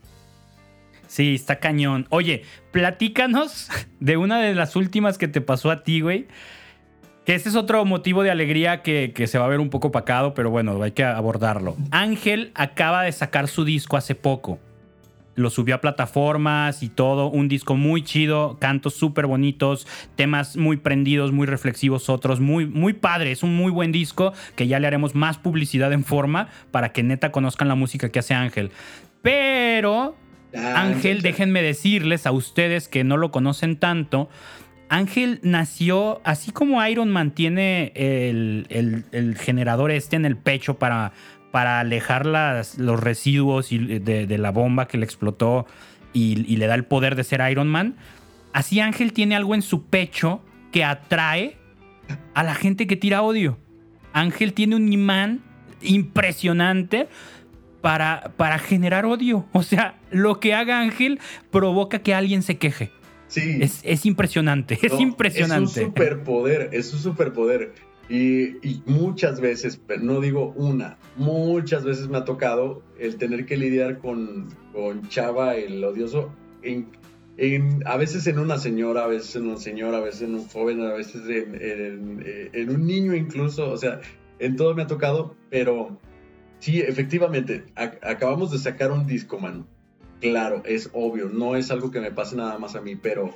Sí, está cañón. Oye, platícanos de una de las últimas que te pasó a ti, güey. Que ese es otro motivo de alegría que, se va a ver un poco pacado, pero bueno, hay que abordarlo. Ángel acaba de sacar su disco hace poco. Lo subió a plataformas y todo. Un disco muy chido, cantos súper bonitos, temas muy prendidos, muy reflexivos otros, muy, muy padre. Es un muy buen disco que ya le haremos más publicidad en forma para que neta conozcan la música que hace Ángel. Pero Ah, Ángel, déjenme decirles a ustedes que no lo conocen tanto. Ángel nació, así como Iron Man tiene el, generador este en el pecho para, alejar los residuos de, la bomba que le explotó y, y, le da el poder de ser Iron Man. Así Ángel tiene algo en su pecho que atrae a la gente que tira odio. Ángel tiene un imán impresionante para, para generar odio. O sea, lo que haga Ángel provoca que alguien se queje. Sí. Es, impresionante, es impresionante. Es un superpoder, es un superpoder. Y, y, muchas veces, no digo una, muchas veces me ha tocado el tener que lidiar con, con Chava, el odioso, en, en, a veces en una señora, a veces en un señor, a veces en un joven, a veces en, en, en un niño incluso, o sea, en todo me ha tocado, pero Sí, efectivamente, acabamos de sacar un disco, mano. Claro, es obvio, no es algo que me pase nada más a mí, pero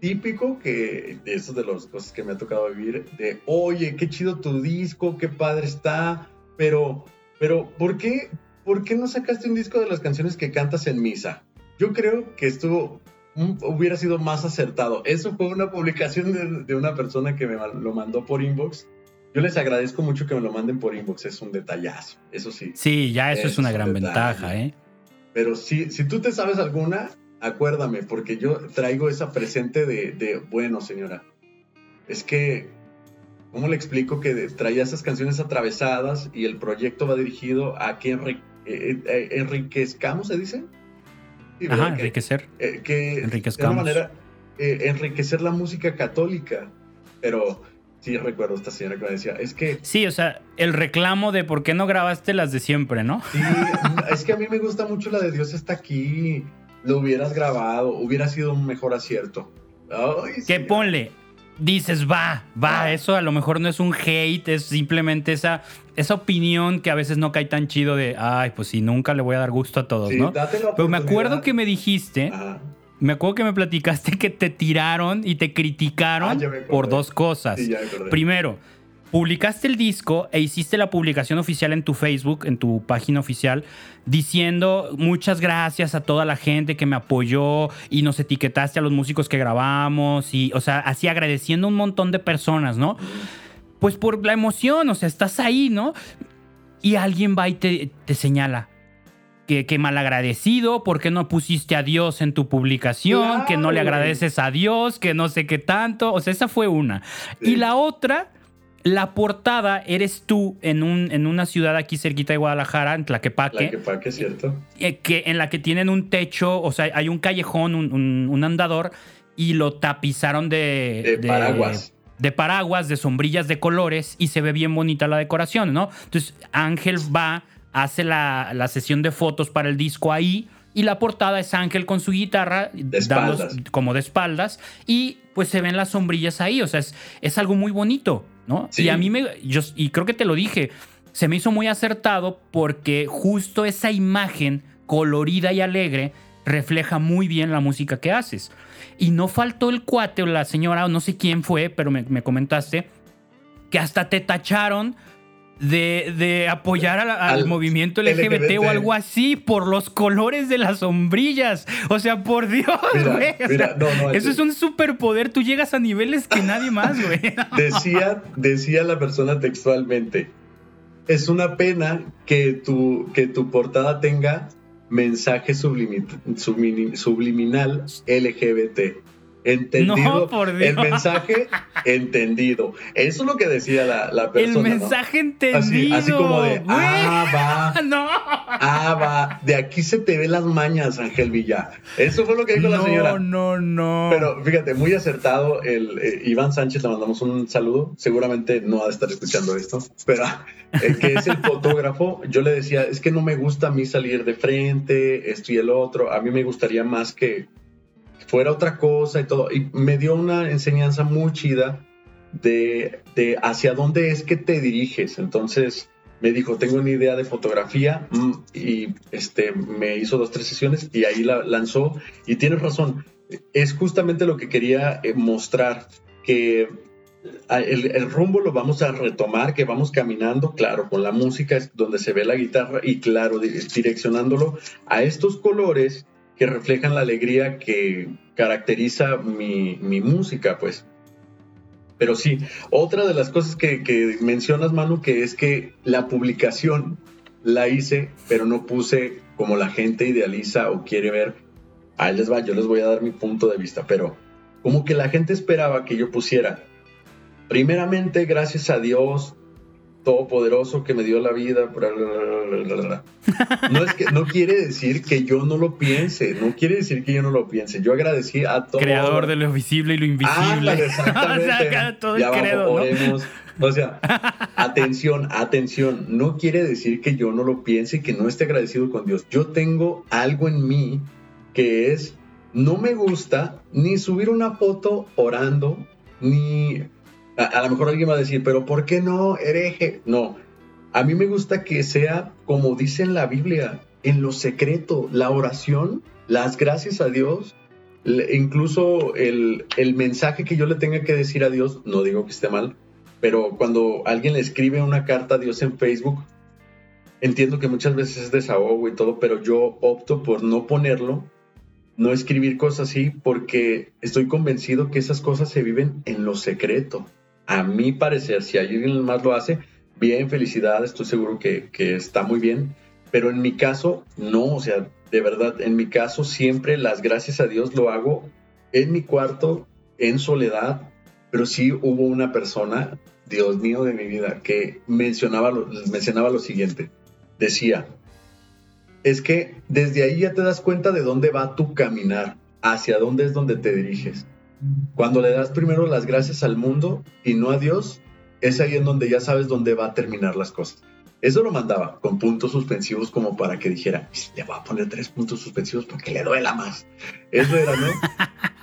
típico que de eso de las cosas que me ha tocado vivir, de, oye, qué chido tu disco, qué padre está, pero, pero, ¿por qué, ¿por qué no sacaste un disco de las canciones que cantas en misa? Yo creo que estuvo, hubiera sido más acertado. Eso fue una publicación de, de una persona que me lo mandó por inbox yo les agradezco mucho que me lo manden por inbox, es un detallazo, eso sí. Sí, ya eso es, una gran ventaja, ¿eh? Pero si, si tú te sabes alguna, acuérdame, porque yo traigo esa presente de, bueno, señora, es que, ¿cómo le explico que traía esas canciones atravesadas y el proyecto va dirigido a que eh, eh, enriquezcamos, se dice? Ajá, enriquecer. Eh, que enriquezcamos. de manera, enriquecer la música católica, pero sí recuerdo esta señora que me decía, es que... Sí, o sea, el reclamo de por qué no grabaste las de siempre, ¿no? Sí, es que a mí me gusta mucho la de Dios está aquí, lo hubieras grabado, hubiera sido un mejor acierto. Ay, que ponle, dices, va, va, ah. eso a lo mejor no es un hate, es simplemente esa, esa opinión que a veces no cae tan chido de, ay, pues sí, nunca le voy a dar gusto a todos, ¿no? Pero me acuerdo que me dijiste me acuerdo que me platicaste que te tiraron y te criticaron ah, por dos cosas. Primero, publicaste el disco e hiciste la publicación oficial en tu Facebook, en tu página oficial, diciendo muchas gracias a toda la gente que me apoyó y nos etiquetaste a los músicos que grabamos y, o sea, así agradeciendo a un montón de personas, ¿no? Pues por la emoción, o sea, estás ahí, ¿no? Y alguien va y te, te señala, que, que malagradecido, ¿por qué no pusiste a Dios en tu publicación? Que no le agradeces a Dios, que no sé qué tanto. O sea, esa fue una. Y la otra, la portada eres tú en, un, en una ciudad aquí cerquita de Guadalajara, en Tlaquepaque. Tlaquepaque, cierto. Eh, que, en la que tienen un techo, o sea, hay un callejón, un, andador, y lo tapizaron de, de paraguas de paraguas, de sombrillas de colores y se ve bien bonita la decoración, ¿no? Entonces Ángel va hace la, sesión de fotos para el disco ahí y la portada es Ángel con su guitarra, como de espaldas, y pues se ven las sombrillas ahí, o sea, es, es algo muy bonito, ¿no? Y a mí me, yo, y creo que te lo dije, se me hizo muy acertado porque justo esa imagen colorida y alegre refleja muy bien la música que haces. Y no faltó el cuate o la señora, o no sé quién fue, pero me, me comentaste, que hasta te tacharon de, apoyar al, movimiento LGBT, o algo así por los colores de las sombrillas. O sea, por Dios, güey. eso es un superpoder. Tú llegas a niveles que nadie más, güey. Decía, decía la persona textualmente. Es una pena que tu, que tu portada tenga mensaje subliminal LGBT. Entendido. El mensaje entendido. Eso es lo que decía la, persona. El mensaje entendido. Así, como de, ah, va. No. Ah, va. De aquí se te ve las mañas, Ángel Villa. Eso fue lo que dijo la señora. No, no, no. Pero fíjate, muy acertado. El eh, Iván Sánchez, le mandamos un saludo. Seguramente no va a estar escuchando esto, pero el que es el fotógrafo, yo le decía, es que no me gusta a mí salir de frente, esto y el otro. A mí me gustaría más que fuera otra cosa y todo. Y me dio una enseñanza muy chida de, de hacia dónde es que te diriges. Entonces me dijo, tengo una idea de fotografía mm, y este, me hizo dos, tres sesiones y ahí la lanzó. Y tienes razón, es justamente lo que quería eh, mostrar, que ah, el, el, rumbo lo vamos a retomar, que vamos caminando, claro, con la música es donde se ve la guitarra y claro, direccionándolo a estos colores que reflejan la alegría que caracteriza mi, música, pues. Pero sí, otra de las cosas que, mencionas, Manu, que es que la publicación la hice, pero no puse como la gente idealiza o quiere ver. Ahí les va, yo les voy a dar mi punto de vista, pero como que la gente esperaba que yo pusiera, primeramente, gracias a Dios, todopoderoso que me dio la vida. No, es que, no quiere decir que yo no lo piense, no quiere decir que yo no lo piense. Yo agradecí a todo. Creador de lo visible y lo invisible. exactamente. todo ya O sea, atención, atención. No quiere decir que yo no lo piense y que no esté agradecido con Dios. Yo tengo algo en mí que es, no me gusta ni subir una foto orando, ni a, lo mejor alguien va a decir, pero ¿por qué no, hereje? No, a mí me gusta que sea como dice en la Biblia, en lo secreto, la oración, las gracias a Dios, incluso el, el, mensaje que yo le tenga que decir a Dios, no digo que esté mal, pero cuando alguien le escribe una carta a Dios en Facebook, entiendo que muchas veces es desahogo y todo, pero yo opto por no ponerlo, no escribir cosas así, porque estoy convencido que esas cosas se viven en lo secreto a mi parecer, si alguien más lo hace, bien, felicidades, estoy seguro que, está muy bien, pero en mi caso, no, o sea, de verdad, en mi caso siempre las gracias a Dios lo hago en mi cuarto, en soledad, pero sí hubo una persona, Dios mío de mi vida, que mencionaba lo, mencionaba lo siguiente, decía, es que desde ahí ya te das cuenta de dónde va tu caminar, hacia dónde es donde te diriges. Cuando le das primero las gracias al mundo y no a Dios, es ahí en donde ya sabes dónde va a terminar las cosas. Eso lo mandaba con puntos suspensivos como para que dijera, le voy a poner tres puntos suspensivos porque le duela más. Eso era, ¿no?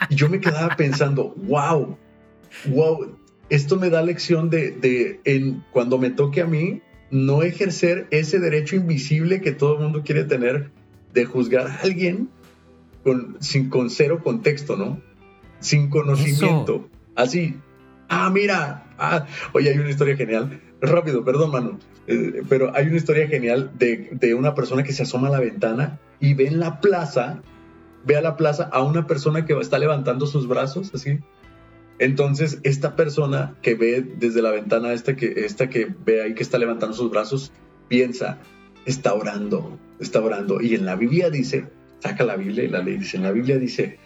Y yo me quedaba pensando, wow, wow, esto me da lección de, de en, cuando me toque a mí, no ejercer ese derecho invisible que todo el mundo quiere tener de juzgar a alguien sin, con cero contexto, ¿no? Sin conocimiento. Así, ah, mira, ah, oye, hay una historia genial. Rápido, perdón, Manu, eh, pero hay una historia genial de, de, una persona que se asoma a la ventana y ve en la plaza, ve a la plaza a una persona que está levantando sus brazos, así. Entonces, esta persona que ve desde la ventana, esta que, esta que ve ahí que está levantando sus brazos, piensa, está orando, está orando. Y en la Biblia dice, saca la Biblia y la ley dice, en la Biblia dice,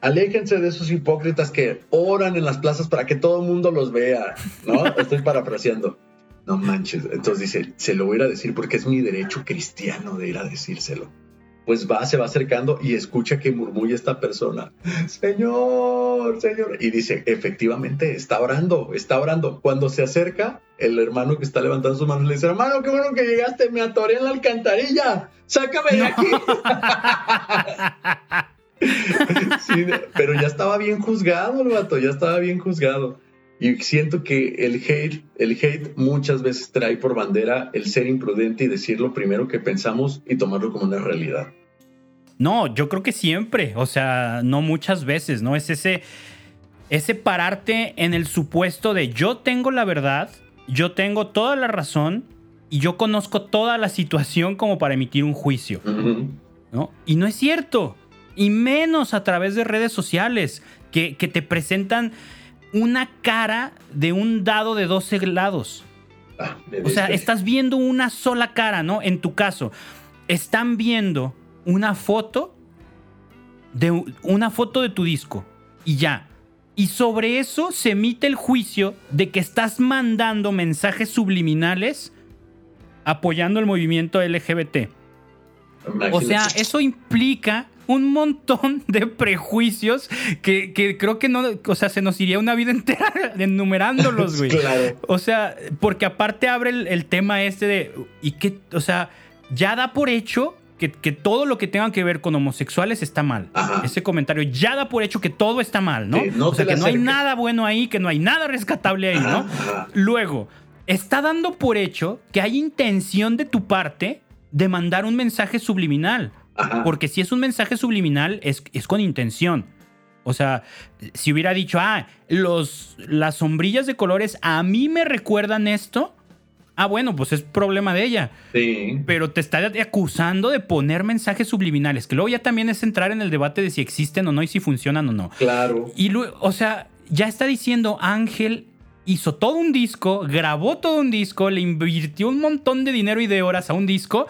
aléjense de esos hipócritas que oran en las plazas para que todo el mundo los vea, ¿no? Estoy parafraseando. No manches. Entonces dice, se lo voy a ir a decir porque es mi derecho cristiano de ir a decírselo. Pues va, se va acercando y escucha que murmulla esta persona, Señor, Señor. Y dice, efectivamente, está orando, está orando. Cuando se acerca, el hermano que está levantando sus manos le dice, hermano, qué bueno que llegaste, me atoré en la alcantarilla, sácame de aquí. pero ya estaba bien juzgado el vato, ya estaba bien juzgado. Y siento que el hate, el hate muchas veces trae por bandera el ser imprudente y decir lo primero que pensamos y tomarlo como una realidad. No, yo creo que siempre, o sea, no muchas veces, ¿no? Es ese, ese pararte en el supuesto de yo tengo la verdad, yo tengo toda la razón y yo conozco toda la situación como para emitir un juicio, ¿no? Y no es cierto, y menos a través de redes sociales que, que te presentan una cara de un dado de 12 lados. Ah, o sea, estás viendo una sola cara, ¿no? En tu caso, están viendo una foto de una foto de tu disco y ya. Y sobre eso se emite el juicio de que estás mandando mensajes subliminales apoyando el movimiento LGBT. O sea, eso implica un montón de prejuicios que, creo que no, o sea, se nos iría una vida entera enumerándolos, güey. claro. O sea, porque aparte abre el, tema este de, y que, o sea, ya da por hecho que, todo lo que tenga que ver con homosexuales está mal. Ese comentario ya da por hecho que todo está mal, ¿no? o sea, que no hay nada bueno ahí, que no hay nada rescatable ahí, ¿no? Luego, está dando por hecho que hay intención de tu parte de mandar un mensaje subliminal. Porque si es un mensaje subliminal, es, es con intención. O sea, si hubiera dicho, ah, los, las sombrillas de colores a mí me recuerdan esto, ah, bueno, pues es problema de ella. Sí. Pero te está acusando de poner mensajes subliminales, que luego ya también es entrar en el debate de si existen o no y si funcionan o no. Claro. Y luego, o sea, ya está diciendo Ángel hizo todo un disco, grabó todo un disco, le invirtió un montón de dinero y de horas a un disco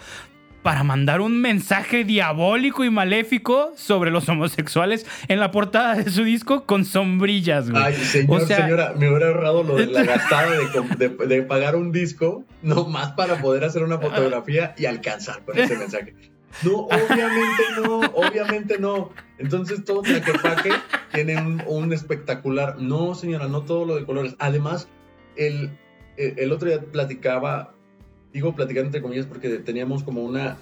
para mandar un mensaje diabólico y maléfico sobre los homosexuales en la portada de su disco con sombrillas, güey. Ay, señor, señora, me hubiera ahorrado lo de la gastada de, pagar un disco, no más para poder hacer una fotografía y alcanzar con ese mensaje. No, obviamente no, obviamente no. Entonces todo Tlaquepaque tiene un, un, espectacular. No, señora, no todo lo de colores. Además, el, el otro día platicaba digo platicar entre comillas porque teníamos como una,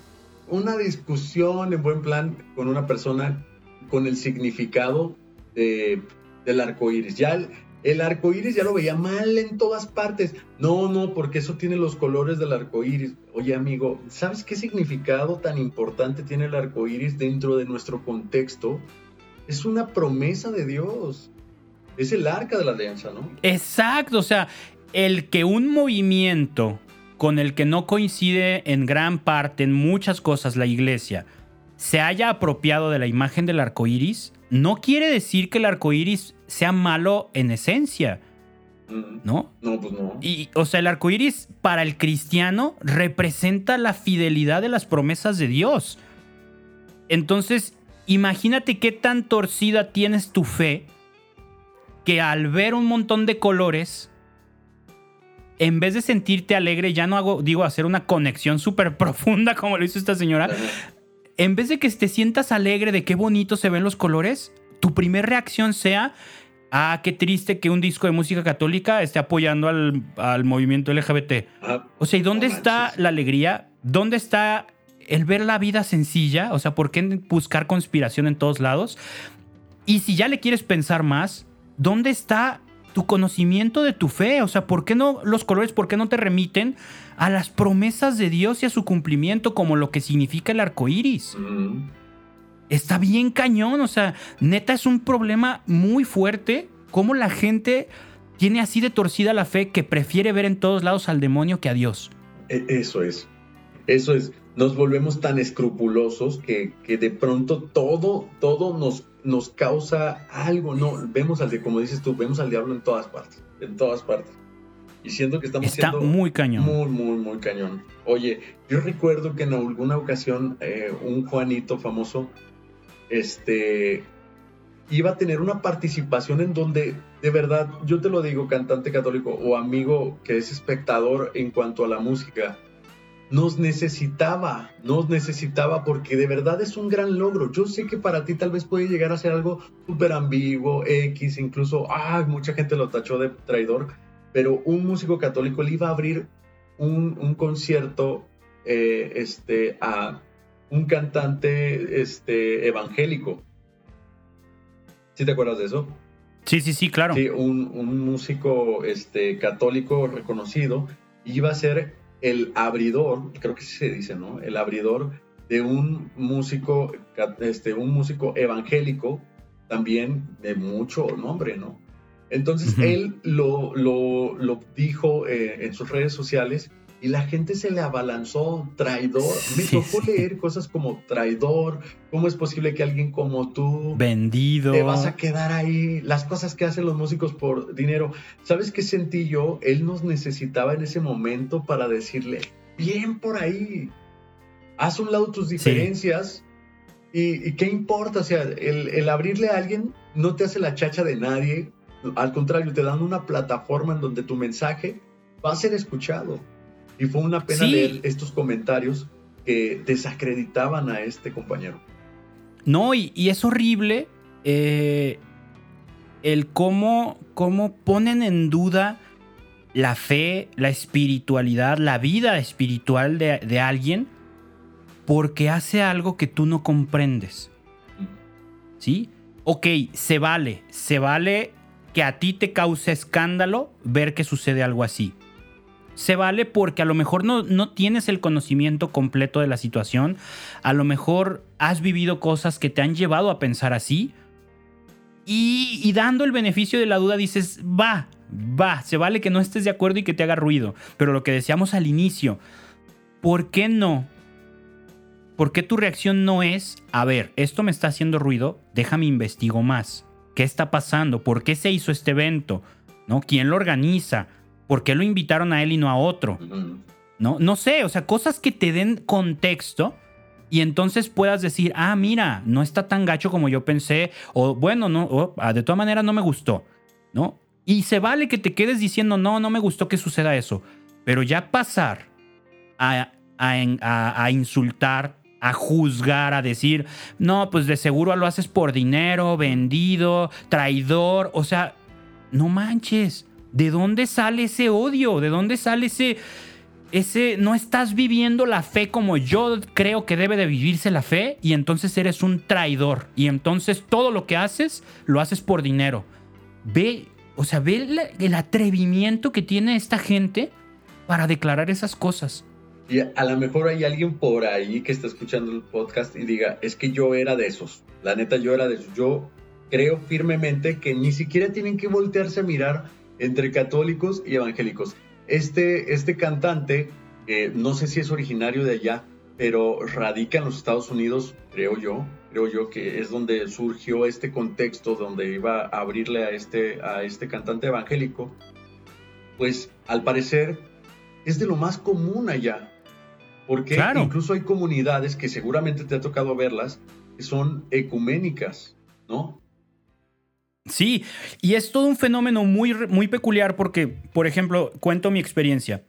una discusión en buen plan con una persona con el significado del arco iris. Ya el, el arco iris ya lo veía mal en todas partes. No, no, porque eso tiene los colores del arco iris. Oye, amigo, ¿sabes qué significado tan importante tiene el arco iris dentro de nuestro contexto? Es una promesa de Dios. Es el arca de la alianza, ¿no? Exacto, o sea, el que un movimiento con el que no coincide en gran parte, en muchas cosas, la iglesia, se haya apropiado de la imagen del arco iris, no quiere decir que el arco iris sea malo en esencia. ¿No? No, pues no. Y, o sea, el arco iris para el cristiano representa la fidelidad de las promesas de Dios. Entonces, imagínate qué tan torcida tienes tu fe que al ver un montón de colores en vez de sentirte alegre, ya no hago, digo, hacer una conexión súper profunda como lo hizo esta señora, en vez de que te sientas alegre de qué bonito se ven los colores, tu primera reacción sea, ah, qué triste que un disco de música católica esté apoyando al, movimiento LGBT. O sea, ¿y dónde está la alegría? ¿Dónde está el ver la vida sencilla? O sea, ¿por qué buscar conspiración en todos lados? Y si ya le quieres pensar más, ¿dónde está tu conocimiento de tu fe. O sea, ¿por qué no los colores, por qué no te remiten a las promesas de Dios y a su cumplimiento como lo que significa el arco iris? Está bien cañón. O sea, neta es un problema muy fuerte. Cómo la gente tiene así de torcida la fe que prefiere ver en todos lados al demonio que a Dios. E, eso es. Eso es. Nos volvemos tan escrupulosos que, que de pronto todo, todo nos nos causa algo, ¿no? Vemos al, como dices tú, vemos al diablo en todas partes, en todas partes. Y siento que estamos Está muy cañón. Muy, muy, muy cañón. Oye, yo recuerdo que en alguna ocasión eh, un Juanito famoso, este, iba a tener una participación en donde, de verdad, yo te lo digo, cantante católico o amigo que es espectador en cuanto a la música, nos necesitaba, nos necesitaba porque de verdad es un gran logro. Yo sé que para ti tal vez puede llegar a ser algo súper ambiguo, X, incluso, ah, mucha gente lo tachó de traidor, pero un músico católico le iba a abrir un, concierto eh, este, a un cantante este, evangélico. ¿Sí te acuerdas de eso? Sí, sí, sí, claro. Sí, un, un músico este, católico reconocido iba a ser el abridor, creo que sí se dice, ¿no? El abridor de un músico, este, un músico evangélico, también de mucho nombre, ¿no? Entonces él lo, lo, lo dijo eh, en sus redes sociales y la gente se le abalanzó, traidor. Me tocó leer cosas como traidor, ¿cómo es posible que alguien como tú... Vendido. Te vas a quedar ahí, las cosas que hacen los músicos por dinero. ¿Sabes qué sentí yo? Él nos necesitaba en ese momento para decirle, bien por ahí, haz un lado tus diferencias. Y, qué importa? O sea, el, el abrirle a alguien no te hace la chacha de nadie. Al contrario, te dan una plataforma en donde tu mensaje va a ser escuchado. Y fue una pena leer estos comentarios que desacreditaban a este compañero. No, y, es horrible eh, el cómo, cómo ponen en duda la fe, la espiritualidad, la vida espiritual de, de alguien porque hace algo que tú no comprendes. ¿Sí? Ok, se vale, se vale que a ti te cause escándalo ver que sucede algo así se vale porque a lo mejor no, no, tienes el conocimiento completo de la situación, a lo mejor has vivido cosas que te han llevado a pensar así, y, dando el beneficio de la duda dices, va, va, se vale que no estés de acuerdo y que te haga ruido, pero lo que decíamos al inicio, ¿por qué no? ¿Por qué tu reacción no es, a ver, esto me está haciendo ruido, déjame investigo más? ¿Qué está pasando? ¿Por qué se hizo este evento? ¿No? ¿Quién lo organiza? ¿Por qué lo invitaron a él y no a otro? ¿No? No sé, o sea, cosas que te den contexto y entonces puedas decir, ah, mira, no está tan gacho como yo pensé, o bueno, no, ah, de todas maneras no me gustó, ¿no? Y se vale que te quedes diciendo, no, no me gustó que suceda eso, pero ya pasar a, a, a insultar, a juzgar, a decir, no, pues de seguro lo haces por dinero, vendido, traidor, o sea, no manches. ¿De dónde sale ese odio? ¿De dónde sale ese, ese, no estás viviendo la fe como yo creo que debe de vivirse la fe y entonces eres un traidor y entonces todo lo que haces lo haces por dinero. Ve, o sea, ve el atrevimiento que tiene esta gente para declarar esas cosas. Y a lo mejor hay alguien por ahí que está escuchando el podcast y diga, es que yo era de esos. La neta, yo era de esos. Yo creo firmemente que ni siquiera tienen que voltearse a mirar entre católicos y evangélicos. Este, este cantante, no sé si es originario de allá, pero radica en los Estados Unidos, creo yo, creo yo que es donde surgió este contexto donde iba a abrirle a este, a este cantante evangélico, pues al parecer es de lo más común allá, porque incluso hay comunidades que seguramente te ha tocado verlas, que son ecuménicas, ¿no? Sí, y es todo un fenómeno muy, muy peculiar porque, por ejemplo, cuento mi experiencia.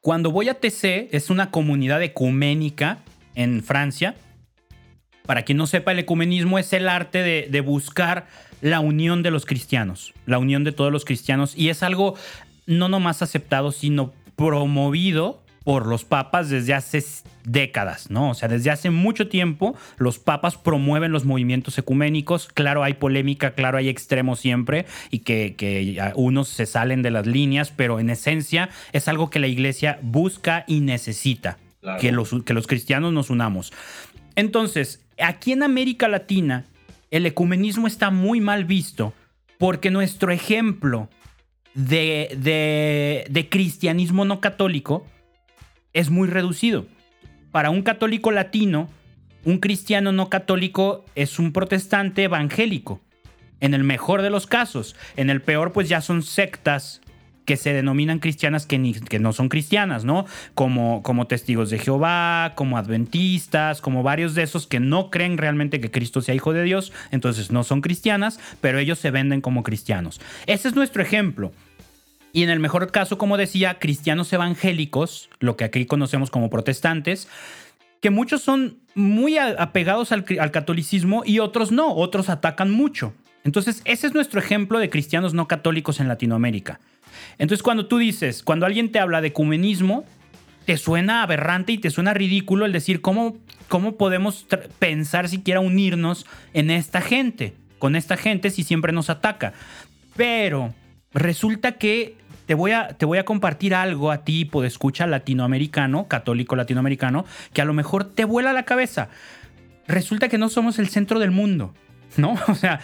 Cuando voy a TC, es una comunidad ecuménica en Francia. Para quien no sepa, el ecumenismo es el arte de, de buscar la unión de los cristianos, la unión de todos los cristianos, y es algo no nomás aceptado, sino promovido por los papas desde hace décadas, ¿no? O sea, desde hace mucho tiempo los papas promueven los movimientos ecuménicos. Claro, hay polémica, claro, hay extremos siempre y que, unos se salen de las líneas, pero en esencia es algo que la iglesia busca y necesita, que, los, que los cristianos nos unamos. Entonces, aquí en América Latina, el ecumenismo está muy mal visto porque nuestro ejemplo de, de, de cristianismo no católico es muy reducido. Para un católico latino, un cristiano no católico es un protestante evangélico. En el mejor de los casos. En el peor, pues ya son sectas que se denominan cristianas que, que no son cristianas, ¿no? Como, como testigos de Jehová, como adventistas, como varios de esos que no creen realmente que Cristo sea hijo de Dios, entonces no son cristianas, pero ellos se venden como cristianos. Ese es nuestro ejemplo. Y en el mejor caso, como decía, cristianos evangélicos, lo que aquí conocemos como protestantes, que muchos son muy apegados al, catolicismo y otros no, otros atacan mucho. Entonces, ese es nuestro ejemplo de cristianos no católicos en Latinoamérica. Entonces, cuando tú dices, cuando alguien te habla de ecumenismo, te suena aberrante y te suena ridículo el decir cómo, cómo podemos pensar siquiera unirnos en esta gente, con esta gente si siempre nos ataca. Pero resulta que te voy a, te voy a compartir algo a ti, escucha latinoamericano, católico latinoamericano, que a lo mejor te vuela la cabeza. Resulta que no somos el centro del mundo, ¿no? O sea,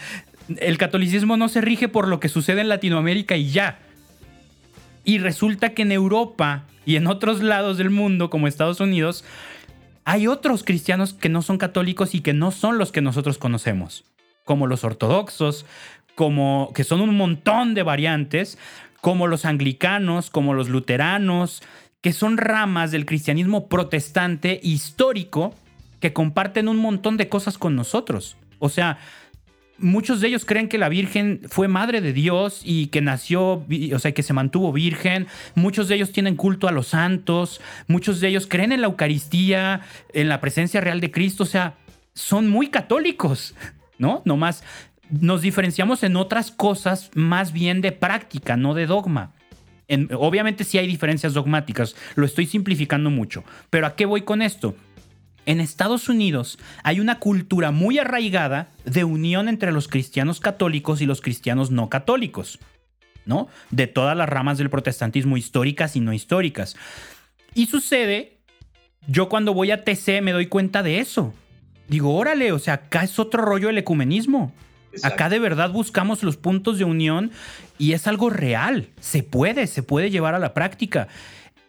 el catolicismo no se rige por lo que sucede en Latinoamérica y ya. Y resulta que en Europa y en otros lados del mundo, como Estados Unidos, hay otros cristianos que no son católicos y que no son los que nosotros conocemos, como los ortodoxos, como que son un montón de variantes, como los anglicanos, como los luteranos, que son ramas del cristianismo protestante histórico que comparten un montón de cosas con nosotros. O sea, muchos de ellos creen que la Virgen fue madre de Dios y que nació, o sea, que se mantuvo virgen. Muchos de ellos tienen culto a los santos. Muchos de ellos creen en la Eucaristía, en la presencia real de Cristo. O sea, son muy católicos, ¿no? Nomás nos diferenciamos en otras cosas más bien de práctica, no de dogma. obviamente sí hay diferencias dogmáticas, lo estoy simplificando mucho. Pero ¿a qué voy con esto? En Estados Unidos hay una cultura muy arraigada de unión entre los cristianos católicos y los cristianos no católicos, ¿no? De todas las ramas del protestantismo, históricas y no históricas. Y sucede, yo cuando voy a TC me doy cuenta de eso. Digo, órale, o sea, acá es otro rollo el ecumenismo. Acá de verdad buscamos los puntos de unión y es algo real. Se puede, se puede llevar a la práctica.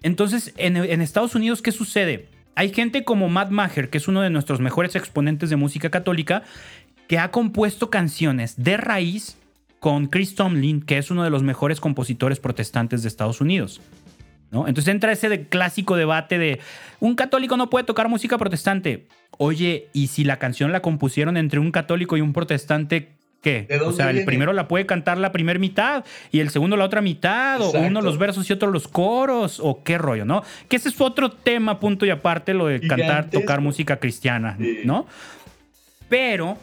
Entonces, en, Estados Unidos, ¿qué sucede? Hay gente como Matt Maher, que es uno de nuestros mejores exponentes de música católica, que ha compuesto canciones de raíz con Chris Tomlin, que es uno de los mejores compositores protestantes de Estados Unidos. ¿no? Entonces entra ese clásico debate de un católico no puede tocar música protestante. Oye, ¿y si la canción la compusieron entre un católico y un protestante? ¿Qué? O sea, el primero la puede cantar la primera mitad y el segundo la otra mitad, o uno los versos y otro los coros, o qué rollo, ¿no? Que ese es otro tema, punto y aparte, lo de cantar, tocar música cristiana, ¿no? Pero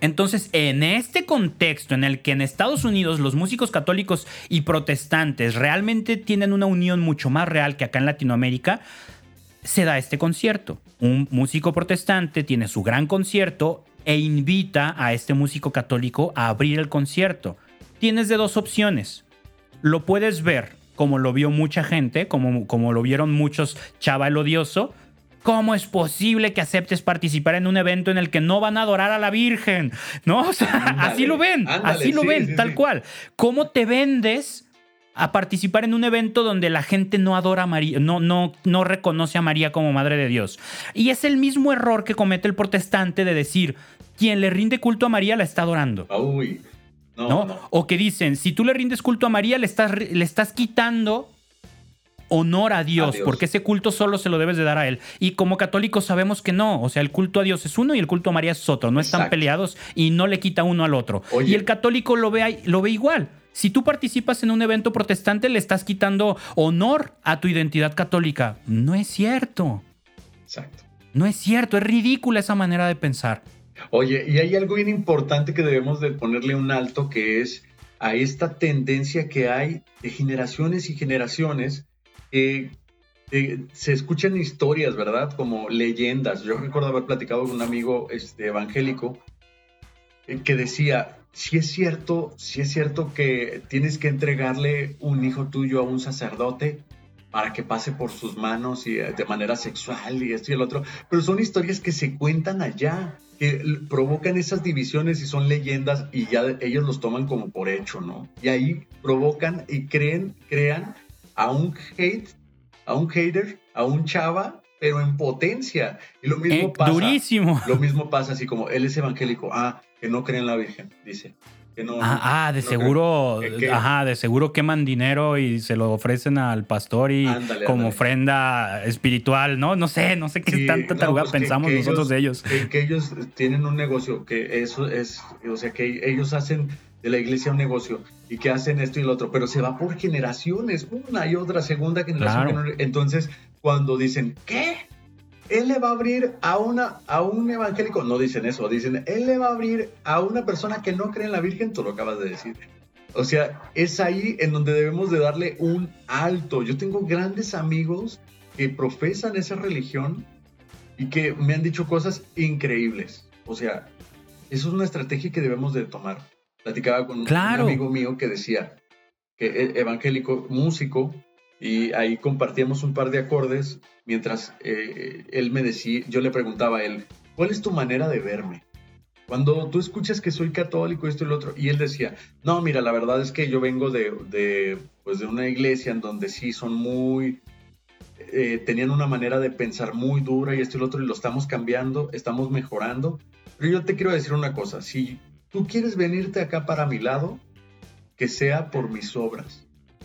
entonces, en este contexto en el que en Estados Unidos los músicos católicos y protestantes realmente tienen una unión mucho más real que acá en Latinoamérica, se da este concierto. Un músico protestante tiene su gran concierto e invita a este músico católico a abrir el concierto. Tienes de dos opciones. Lo puedes ver como lo vio mucha gente, como, como lo vieron muchos chaval odioso. ¿Cómo es posible que aceptes participar en un evento en el que no van a adorar a la Virgen? ¿No? así lo ven, así lo ven, tal cual. ¿Cómo te vendes a participar en un evento donde la gente no adora a María, no, no, no reconoce a María como Madre de Dios. Y es el mismo error que comete el protestante de decir, quien le rinde culto a María la está adorando. Uy. No, O que dicen, si tú le rindes culto a María, le estás, le estás quitando honor a Dios, porque ese culto solo se lo debes de dar a Él. Y como católicos sabemos que no, o sea, el culto a Dios es uno y el culto a María es otro, no están peleados y no le quita uno al otro. Y el católico lo ve, lo ve igual. Si tú participas en un evento protestante, le estás quitando honor a tu identidad católica. No es cierto. Exacto. No es cierto, es ridícula esa manera de pensar. Oye, y hay algo bien importante que debemos de ponerle un alto, que es a esta tendencia que hay de generaciones y generaciones que se escuchan historias, ¿verdad? Como leyendas. Yo recuerdo haber platicado con un amigo este, evangélico eh, que decía, si es cierto, si es cierto que tienes que entregarle un hijo tuyo a un sacerdote para que pase por sus manos y eh, de manera sexual y esto y el otro, pero son historias que se cuentan allá, que provocan esas divisiones y son leyendas y ya ellos los toman como por hecho, ¿no? Y ahí provocan y creen, crean a un hate, a un hater, a un chava pero en potencia. Y lo mismo eh, pasa. Durísimo. Lo mismo pasa así como él es evangélico. Ah, que no cree en la Virgen, dice. ah, ah, de seguro, ajá, de seguro queman dinero y se lo ofrecen al pastor y como ofrenda espiritual, ¿no? No sé, no sé qué tanta pues pensamos nosotros de ellos. Que, ellos tienen un negocio, que eso es, o sea, que ellos hacen de la iglesia un negocio y que hacen esto y lo otro, pero se va por generaciones, una y otra, segunda generación. Entonces, cuando dicen, ¿qué? Él le va a abrir a, una, a un evangélico, no dicen eso, dicen, él le va a abrir a una persona que no cree en la Virgen, tú lo acabas de decir. O sea, es ahí en donde debemos de darle un alto. Yo tengo grandes amigos que profesan esa religión y que me han dicho cosas increíbles. O sea, eso es una estrategia que debemos de tomar. Platicaba con un amigo mío que decía que e, evangélico, músico, y ahí compartíamos un par de acordes mientras eh, él me decía, yo le preguntaba a él, ¿cuál es tu manera de verme? Cuando tú escuchas que soy católico, esto y lo otro, y él decía, no, mira, la verdad es que yo vengo de, de pues de una iglesia en donde sí son muy, eh, tenían una manera de pensar muy dura y esto y lo otro, y lo estamos cambiando, estamos mejorando. Pero yo te quiero decir una cosa, si tú quieres venirte acá para mi lado, que sea por mis obras,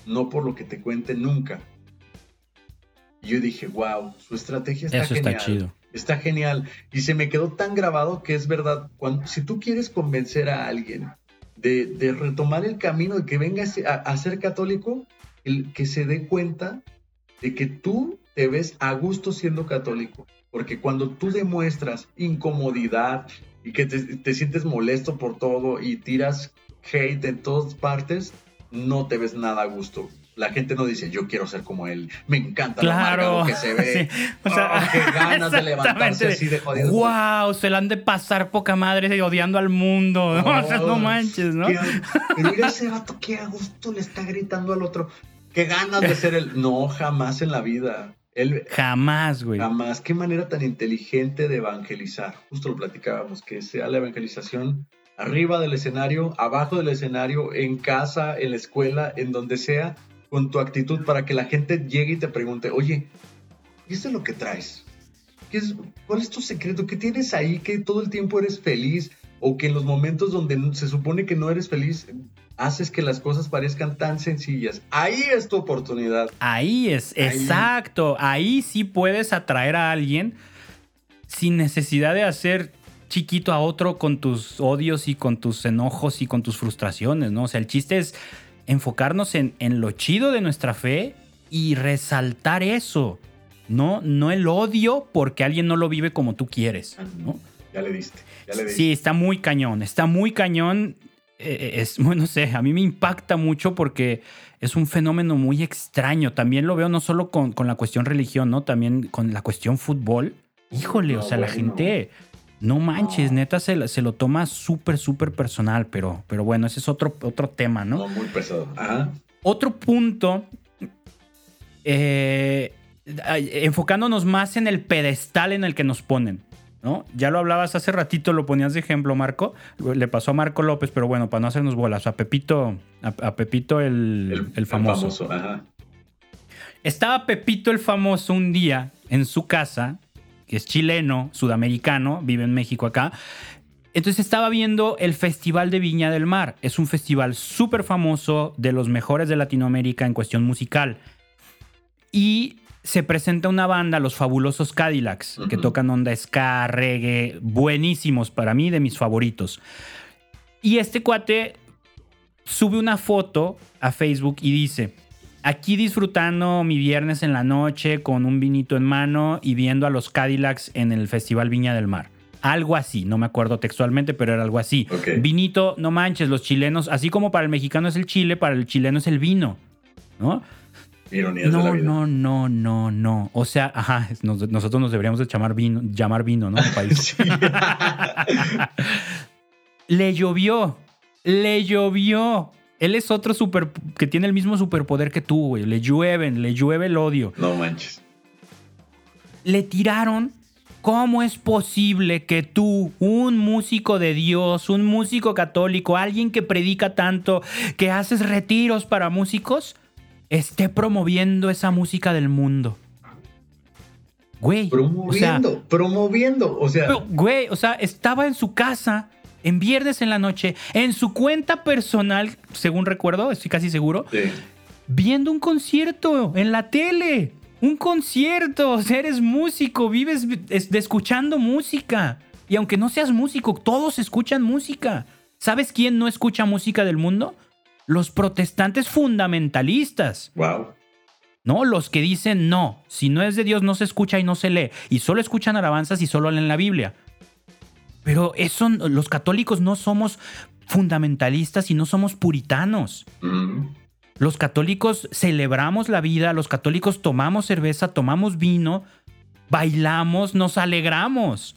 no por lo que te cuente nunca. Y yo dije, wow, su estrategia está Eso genial. Está chido. Está genial. Y se me quedó tan grabado que es verdad. Cuando, si tú quieres convencer a alguien de, retomar el camino, de que venga a, ser católico, el, que se dé cuenta de que tú te ves a gusto siendo católico. Porque cuando tú demuestras incomodidad y que te, te sientes molesto por todo y tiras hate en todas partes, no te ves nada a gusto la gente no dice, yo quiero ser como él, me encanta claro. lo que se ve. O sea, oh, qué ganas de levantarse así de jodido. Wow, se la han de pasar poca madre odiando al mundo. ¿no? o sea, no manches, ¿no? pero mira ese vato que a gusto le está gritando al otro. Qué ganas de ser él. No, jamás en la vida. Él, jamás, güey. Jamás. Qué manera tan inteligente de evangelizar. Justo lo platicábamos, que sea la evangelización arriba del escenario, abajo del escenario, en casa, en la escuela, en donde sea, con tu actitud para que la gente llegue y te pregunte, oye, ¿qué es lo que traes? ¿Qué es, ¿Cuál es tu secreto? ¿Qué tienes ahí que todo el tiempo eres feliz? O que en los momentos donde se supone que no eres feliz, haces que las cosas parezcan tan sencillas. Ahí es tu oportunidad. Ahí es, exacto. Ahí sí puedes atraer a alguien sin necesidad de hacer chiquito a otro con tus odios y con tus enojos y con tus frustraciones, ¿no? O sea, el chiste es enfocarnos en, lo chido de nuestra fe y resaltar eso. No, no el odio porque alguien no lo vive como tú quieres. Ya le diste. Sí, está muy cañón. Está muy cañón. Eh, eh, es, bueno, no sé, a mí me impacta mucho porque es un fenómeno muy extraño. También lo veo no solo con, la cuestión religión, ¿no? También con la cuestión fútbol. Híjole, o sea, la gente no manches, neta se, se lo toma súper, súper personal, pero, pero bueno, ese es otro, otro tema, ¿no? muy pesado. Ajá. Otro punto, eh, enfocándonos más en el pedestal en el que nos ponen. ¿No? Ya lo hablabas hace ratito, lo ponías de ejemplo, Marco. Le pasó a Marco López, pero bueno, para no hacernos bolas, a Pepito, a, Pepito el, el, famoso. El famoso ajá. Estaba Pepito el famoso un día en su casa que es chileno, sudamericano, vive en México acá. Entonces estaba viendo el Festival de Viña del Mar. Es un festival súper famoso, de los mejores de Latinoamérica en cuestión musical. Y se presenta una banda, los fabulosos Cadillacs, que tocan onda ska, reggae, buenísimos para mí, de mis favoritos. Y este cuate sube una foto a Facebook y dice, Aquí disfrutando mi viernes en la noche con un vinito en mano y viendo a los Cadillacs en el Festival Viña del Mar. Algo así, no me acuerdo textualmente, pero era algo así. Vinito, no manches, los chilenos, así como para el mexicano es el chile, para el chileno es el vino, ¿no? no, no, no, no, no. O sea, ajá, nosotros nos deberíamos de llamar vino, llamar vino, ¿no? país. le llovió, le llovió. Él es otro super que tiene el mismo superpoder que tú, güey. Le llueven, le llueve el odio. No manches. Le tiraron. ¿Cómo es posible que tú, un músico de Dios, un músico católico, alguien que predica tanto, que haces retiros para músicos, esté promoviendo esa música del mundo? Güey. Promoviendo, promoviendo. O sea. güey, o sea, estaba en su casa en viernes en la noche, en su cuenta personal, según recuerdo, estoy casi seguro, viendo un concierto en la tele. Un concierto, o sea, eres músico, vives de escuchando música. Y aunque no seas músico, todos escuchan música. ¿Sabes quién no escucha música del mundo? Los protestantes fundamentalistas. Wow. ¿no? Los que dicen no, si no es de Dios no se escucha y no se lee, y solo escuchan alabanzas y solo leen la Biblia. Pero eso, los católicos no somos fundamentalistas y no somos puritanos. Los católicos celebramos la vida, los católicos tomamos cerveza, tomamos vino, bailamos, nos alegramos.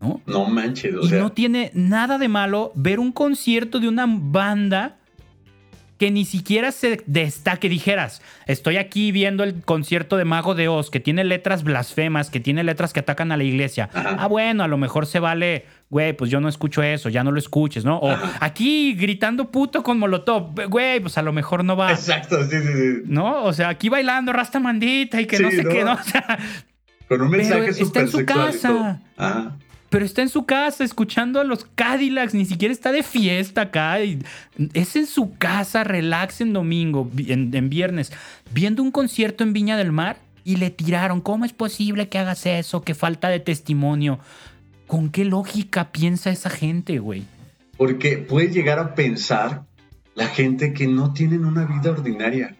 ¿No? No manches, y no tiene nada de malo ver un concierto de una banda que ni siquiera se destaque, dijeras, estoy aquí viendo el concierto de Mago de Oz, que tiene letras blasfemas, que tiene letras que atacan a la iglesia. Ah, bueno, a lo mejor se vale, güey, pues yo no escucho eso, ya no lo escuches, ¿no? O aquí gritando puto con Molotov, güey, pues a lo mejor no va. Exacto, sí, sí, sí. ¿No? O sea, aquí bailando rasta mandita y que no sé qué, ¿no? O sea, con un mensaje está en su casa. Ajá pero está en su casa escuchando a los Cadillacs, ni siquiera está de fiesta acá. Es en su casa, relax en domingo, en, viernes, viendo un concierto en Viña del Mar y le tiraron. ¿Cómo es posible que hagas eso? Qué falta de testimonio. ¿Con qué lógica piensa esa gente, güey? Porque puede llegar a pensar la gente que no tienen una vida ordinaria.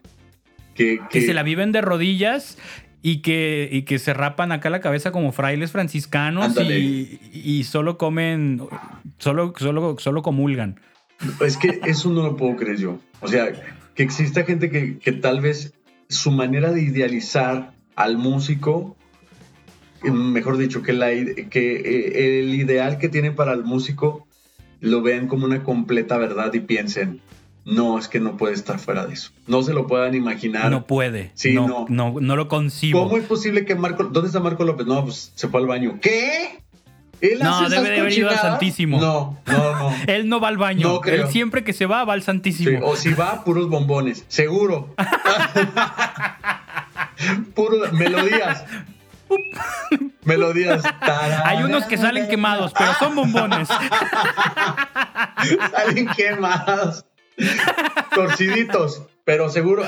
Que, que, se la viven de rodillas y que, y que se rapan acá la cabeza como frailes franciscanos y, solo comen, solo, solo, solo comulgan. Es que eso no lo puedo creer yo. O sea, que exista gente que, que tal vez su manera de idealizar al músico, mejor dicho, que, la, que eh, el ideal que tienen para el músico lo vean como una completa verdad y piensen, no, es que no puede estar fuera de eso. No se lo puedan imaginar. No puede. Sí, no. No, no, lo concibo. ¿Cómo es posible que Marco... ¿Dónde está Marco López? No, pues se fue al baño. ¿Qué? ¿Él no, debe de haber ido al Santísimo. No, no, no. Él no va al baño. No creo. Él siempre que se va, va al Santísimo. o si va, puros bombones. Seguro. Puros melodías. Melodías. Hay unos que salen quemados, pero son bombones. salen quemados. torciditos, pero seguro.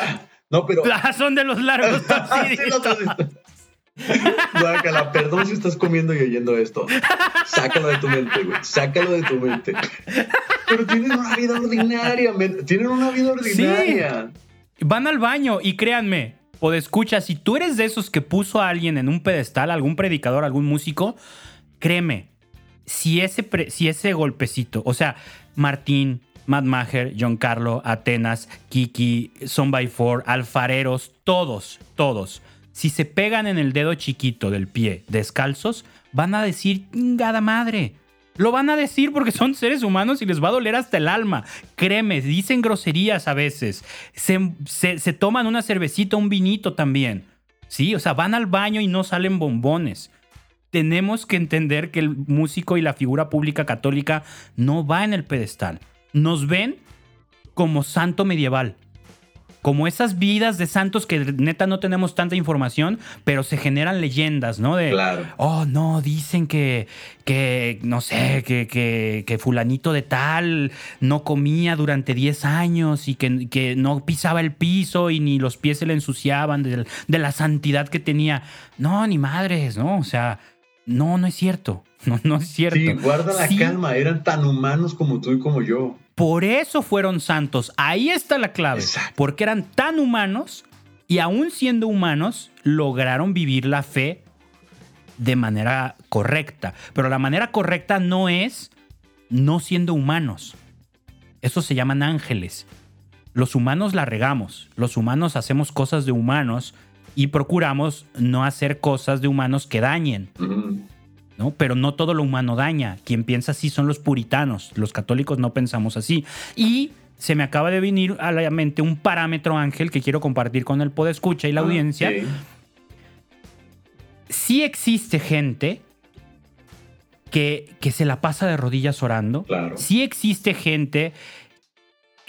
No, pero. Ah, son de los largos torciditos. Guácala, perdón si estás comiendo y oyendo esto. Sácalo de tu mente, güey. Sácalo de tu mente. Pero tienen una vida ordinaria, tienen una vida ordinaria. Van al baño y créanme, o de escucha, si tú eres de esos que puso a alguien en un pedestal, algún predicador, algún músico, créeme, si ese, si ese golpecito, o sea, Martín, Matt Maher, John Carlo, Atenas, Kiki, Son Four, Alfareros, todos, todos. Si se pegan en el dedo chiquito del pie descalzos, van a decir, gada madre. Lo van a decir porque son seres humanos y les va a doler hasta el alma. Créeme, dicen groserías a veces. Se, se toman una cervecita, un vinito también. Sí, o sea, van al baño y no salen bombones tenemos que entender que el músico y la figura pública católica no va en el pedestal nos ven como santo medieval. Como esas vidas de santos que neta no tenemos tanta información, pero se generan leyendas, ¿no? De, claro. oh, no, dicen que, que no sé, que, que, fulanito de tal no comía durante 10 años y que, que, no pisaba el piso y ni los pies se le ensuciaban de, de la santidad que tenía. No, ni madres, ¿no? O sea, no, no es cierto. No, no es cierto. Sí, guarda la calma. Eran tan humanos como tú y como yo. Por eso fueron santos. Ahí está la clave. Porque eran tan humanos y aún siendo humanos, lograron vivir la fe de manera correcta. Pero la manera correcta no es no siendo humanos. Eso se llaman ángeles. Los humanos la regamos. Los humanos hacemos cosas de humanos y procuramos no hacer cosas de humanos que dañen. ¿No? Pero no todo lo humano daña. Quien piensa así son los puritanos. Los católicos no pensamos así. Y se me acaba de venir a la mente un parámetro, Ángel, que quiero compartir con el Podescucha y la ah, audiencia. Sí. existe gente que, que, se la pasa de rodillas orando. Claro. Sí existe gente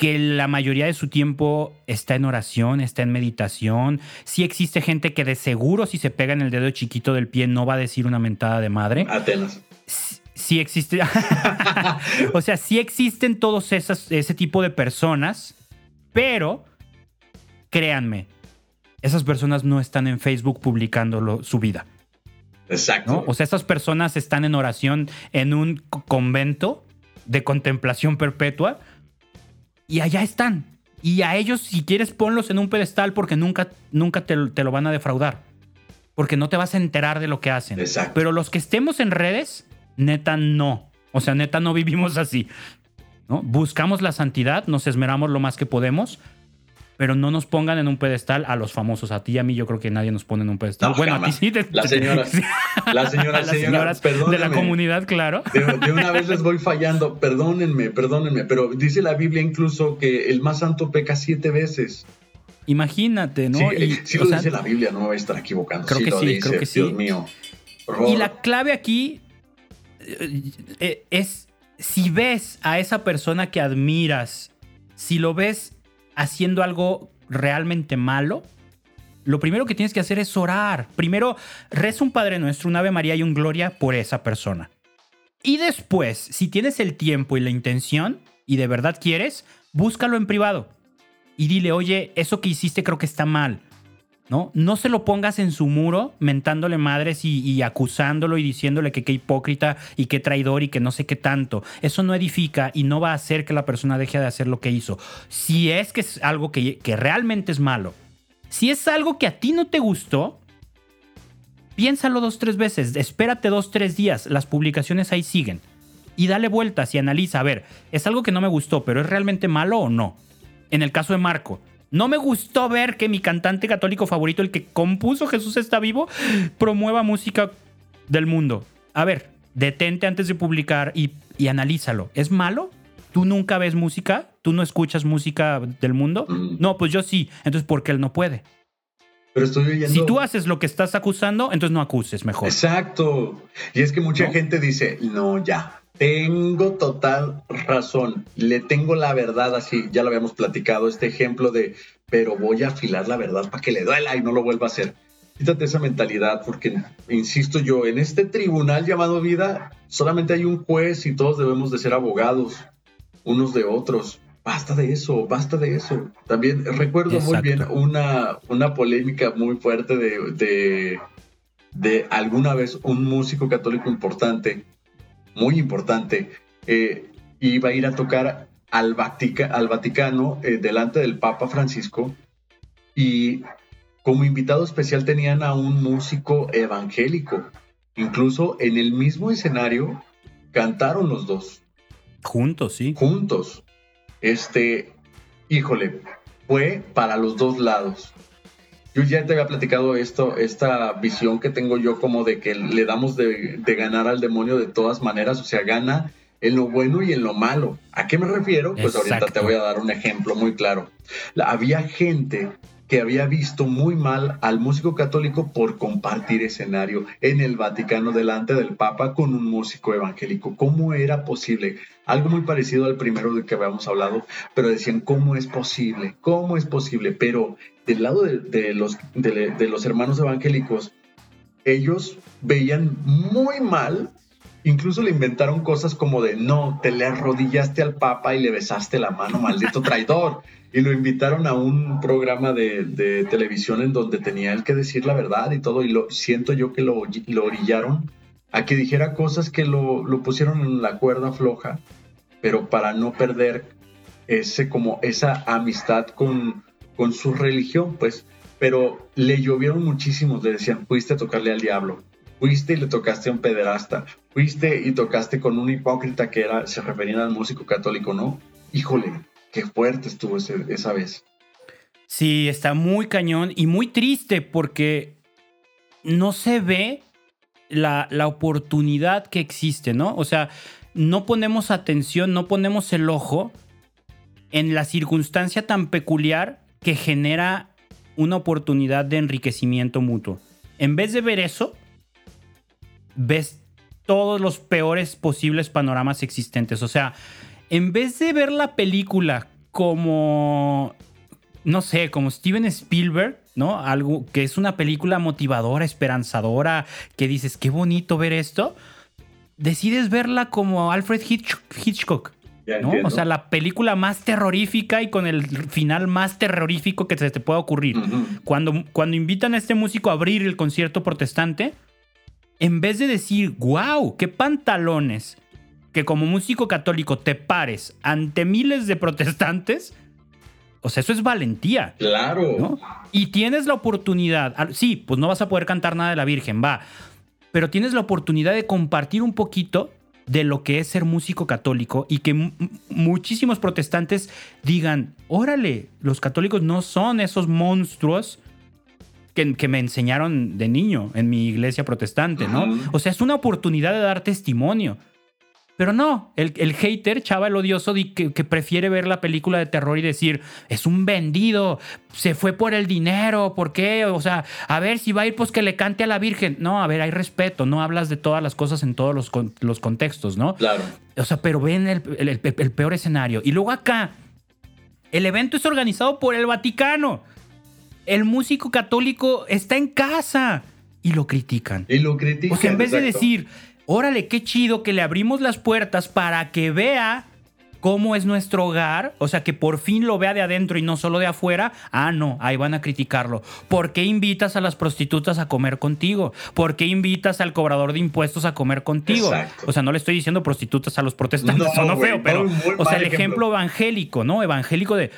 que la mayoría de su tiempo está en oración, está en meditación. Sí existe gente que de seguro si se pega en el dedo chiquito del pie no va a decir una mentada de madre. Atenas. sí existe. o sea, sí existen todos esas, ese tipo de personas, pero créanme, esas personas no están en Facebook publicando su vida. Exacto. O sea, esas personas están en oración en un convento de contemplación perpetua y allá están. Y a ellos, si quieres, ponlos en un pedestal porque nunca, nunca te, te lo van a defraudar. Porque no te vas a enterar de lo que hacen. Exacto. Pero los que estemos en redes, neta no. O sea, neta no vivimos así. ¿no? Buscamos la santidad, nos esmeramos lo más que podemos, pero no nos pongan en un pedestal a los famosos. A ti y a mí yo creo que nadie nos pone en un pedestal. bueno, a ti sí. Te, las señoras, las señoras, señoras de la comunidad, claro. De, una vez les voy fallando. Perdónenme, perdónenme, pero dice la Biblia incluso que el más santo peca siete veces. Imagínate, ¿no? Sí, lo dice la Biblia, no me voy a estar equivocando. Creo que sí, creo que sí. Dios mío. Y la clave aquí eh, eh, es si ves a esa persona que admiras, si lo ves haciendo algo realmente malo, lo primero que tienes que hacer es orar. Primero, reza un Padre Nuestro, un Ave María y un Gloria por esa persona. Y después, si tienes el tiempo y la intención y de verdad quieres, búscalo en privado y dile, oye, eso que hiciste creo que está mal. ¿No? No se lo pongas en su muro mentándole madres y, acusándolo y diciéndole que qué hipócrita y qué traidor y que no sé qué tanto. Eso no edifica y no va a hacer que la persona deje de hacer lo que hizo. Si es que es algo que, que realmente es malo, si es algo que a ti no te gustó, piénsalo dos, tres veces, espérate dos, tres días, las publicaciones ahí siguen. Y dale vueltas y analiza, a ver, ¿es algo que no me gustó, pero es realmente malo o no? En el caso de Marco, no me gustó ver que mi cantante católico favorito, el que compuso Jesús está vivo, promueva música del mundo. A ver, detente antes de publicar y, analízalo. ¿Es malo? ¿Tú nunca ves música? ¿Tú no escuchas música del mundo? Mm. No, pues yo sí. Entonces, ¿por qué él no puede? Pero estoy oyendo... Si tú haces lo que estás acusando, entonces no acuses mejor. Exacto. Y es que mucha gente dice, no, ya, tengo total razón, le tengo la verdad así, ya lo habíamos platicado, este ejemplo de, pero voy a afilar la verdad para que le duela y no lo vuelva a hacer. Quítate esa mentalidad porque, insisto yo, en este tribunal llamado vida solamente hay un juez y todos debemos de ser abogados unos de otros. Basta de eso, basta de eso. También recuerdo muy bien una, una polémica muy fuerte de, de, de alguna vez un músico católico importante muy importante, eh, iba a ir a tocar al, al Vaticano eh, delante del Papa Francisco y como invitado especial tenían a un músico evangélico. Incluso en el mismo escenario cantaron los dos. Juntos, sí. Juntos. Este, híjole, fue para los dos lados. Yo ya te había platicado esto, esta visión que tengo yo como de que le damos de, ganar al demonio de todas maneras, o sea, gana en lo bueno y en lo malo. ¿A qué me refiero? Pues ahorita te voy a dar un ejemplo muy claro. había gente que había visto muy mal al músico católico por compartir escenario en el Vaticano delante del Papa con un músico evangélico. ¿Cómo era posible? Algo muy parecido al primero del que habíamos hablado, pero decían, ¿cómo es posible? ¿Cómo es posible? Pero del lado de, los, de los hermanos evangélicos, ellos veían muy mal Incluso le inventaron cosas como de, no, te le arrodillaste al Papa y le besaste la mano, maldito traidor. Y lo invitaron a un programa de, televisión en donde tenía él que decir la verdad y todo. Y lo siento yo que lo, lo orillaron a que dijera cosas que lo, lo pusieron en la cuerda floja, pero para no perder ese, como esa amistad con, con su religión, pues. Pero le llovieron muchísimos, le decían, fuiste a tocarle al diablo fuiste y le tocaste a un pederasta, fuiste y tocaste con un hipócrita que era, se refería al músico católico, ¿no? Híjole, qué fuerte estuvo esa vez. Sí, está muy cañón y muy triste porque no se ve la, la oportunidad que existe, ¿no? O sea, no ponemos atención, no ponemos el ojo en la circunstancia tan peculiar que genera una oportunidad de enriquecimiento mutuo. En vez de ver eso, ves todos los peores posibles panoramas existentes. O sea, en vez de ver la película como, no sé, como Steven Spielberg, ¿no? Algo que es una película motivadora, esperanzadora, que dices, qué bonito ver esto. decides verla como Alfred Hitchcock. ¿no? O sea, la película más terrorífica y con el final más terrorífico que se te pueda ocurrir. cuando, cuando invitan a este músico a abrir el concierto protestante, en vez de decir, wow, qué pantalones, que como músico católico te pares ante miles de protestantes, o sea, eso es valentía. Claro. Y tienes la oportunidad, sí, pues no vas a poder cantar nada de la Virgen, va, pero tienes la oportunidad de compartir un poquito de lo que es ser músico católico y que muchísimos protestantes digan, órale, los católicos no son esos monstruos que, que, me enseñaron de niño en mi iglesia protestante, ¿no? O sea, es una oportunidad de dar testimonio. Pero no, el, el hater, chava, el odioso, que, que, prefiere ver la película de terror y decir, es un vendido, se fue por el dinero, ¿por qué? O sea, a ver si va a ir, pues que le cante a la Virgen. No, a ver, hay respeto, no hablas de todas las cosas en todos los, los contextos, ¿no? Claro. O sea, pero ven el, el, el peor escenario. Y luego acá, el evento es organizado por el Vaticano. El músico católico está en casa y lo critican. Y lo critican. O sea, en vez de decir órale, qué chido que le abrimos las puertas para que vea cómo es nuestro hogar, o sea, que por fin lo vea de adentro y no solo de afuera, ah, no, ahí van a criticarlo. ¿Por qué invitas a las prostitutas a comer contigo? ¿Por qué invitas al cobrador de impuestos a comer contigo? O sea, no le estoy diciendo prostitutas a los protestantes, no, no feo, pero, o sea, el ejemplo evangélico, ¿no? Evangélico de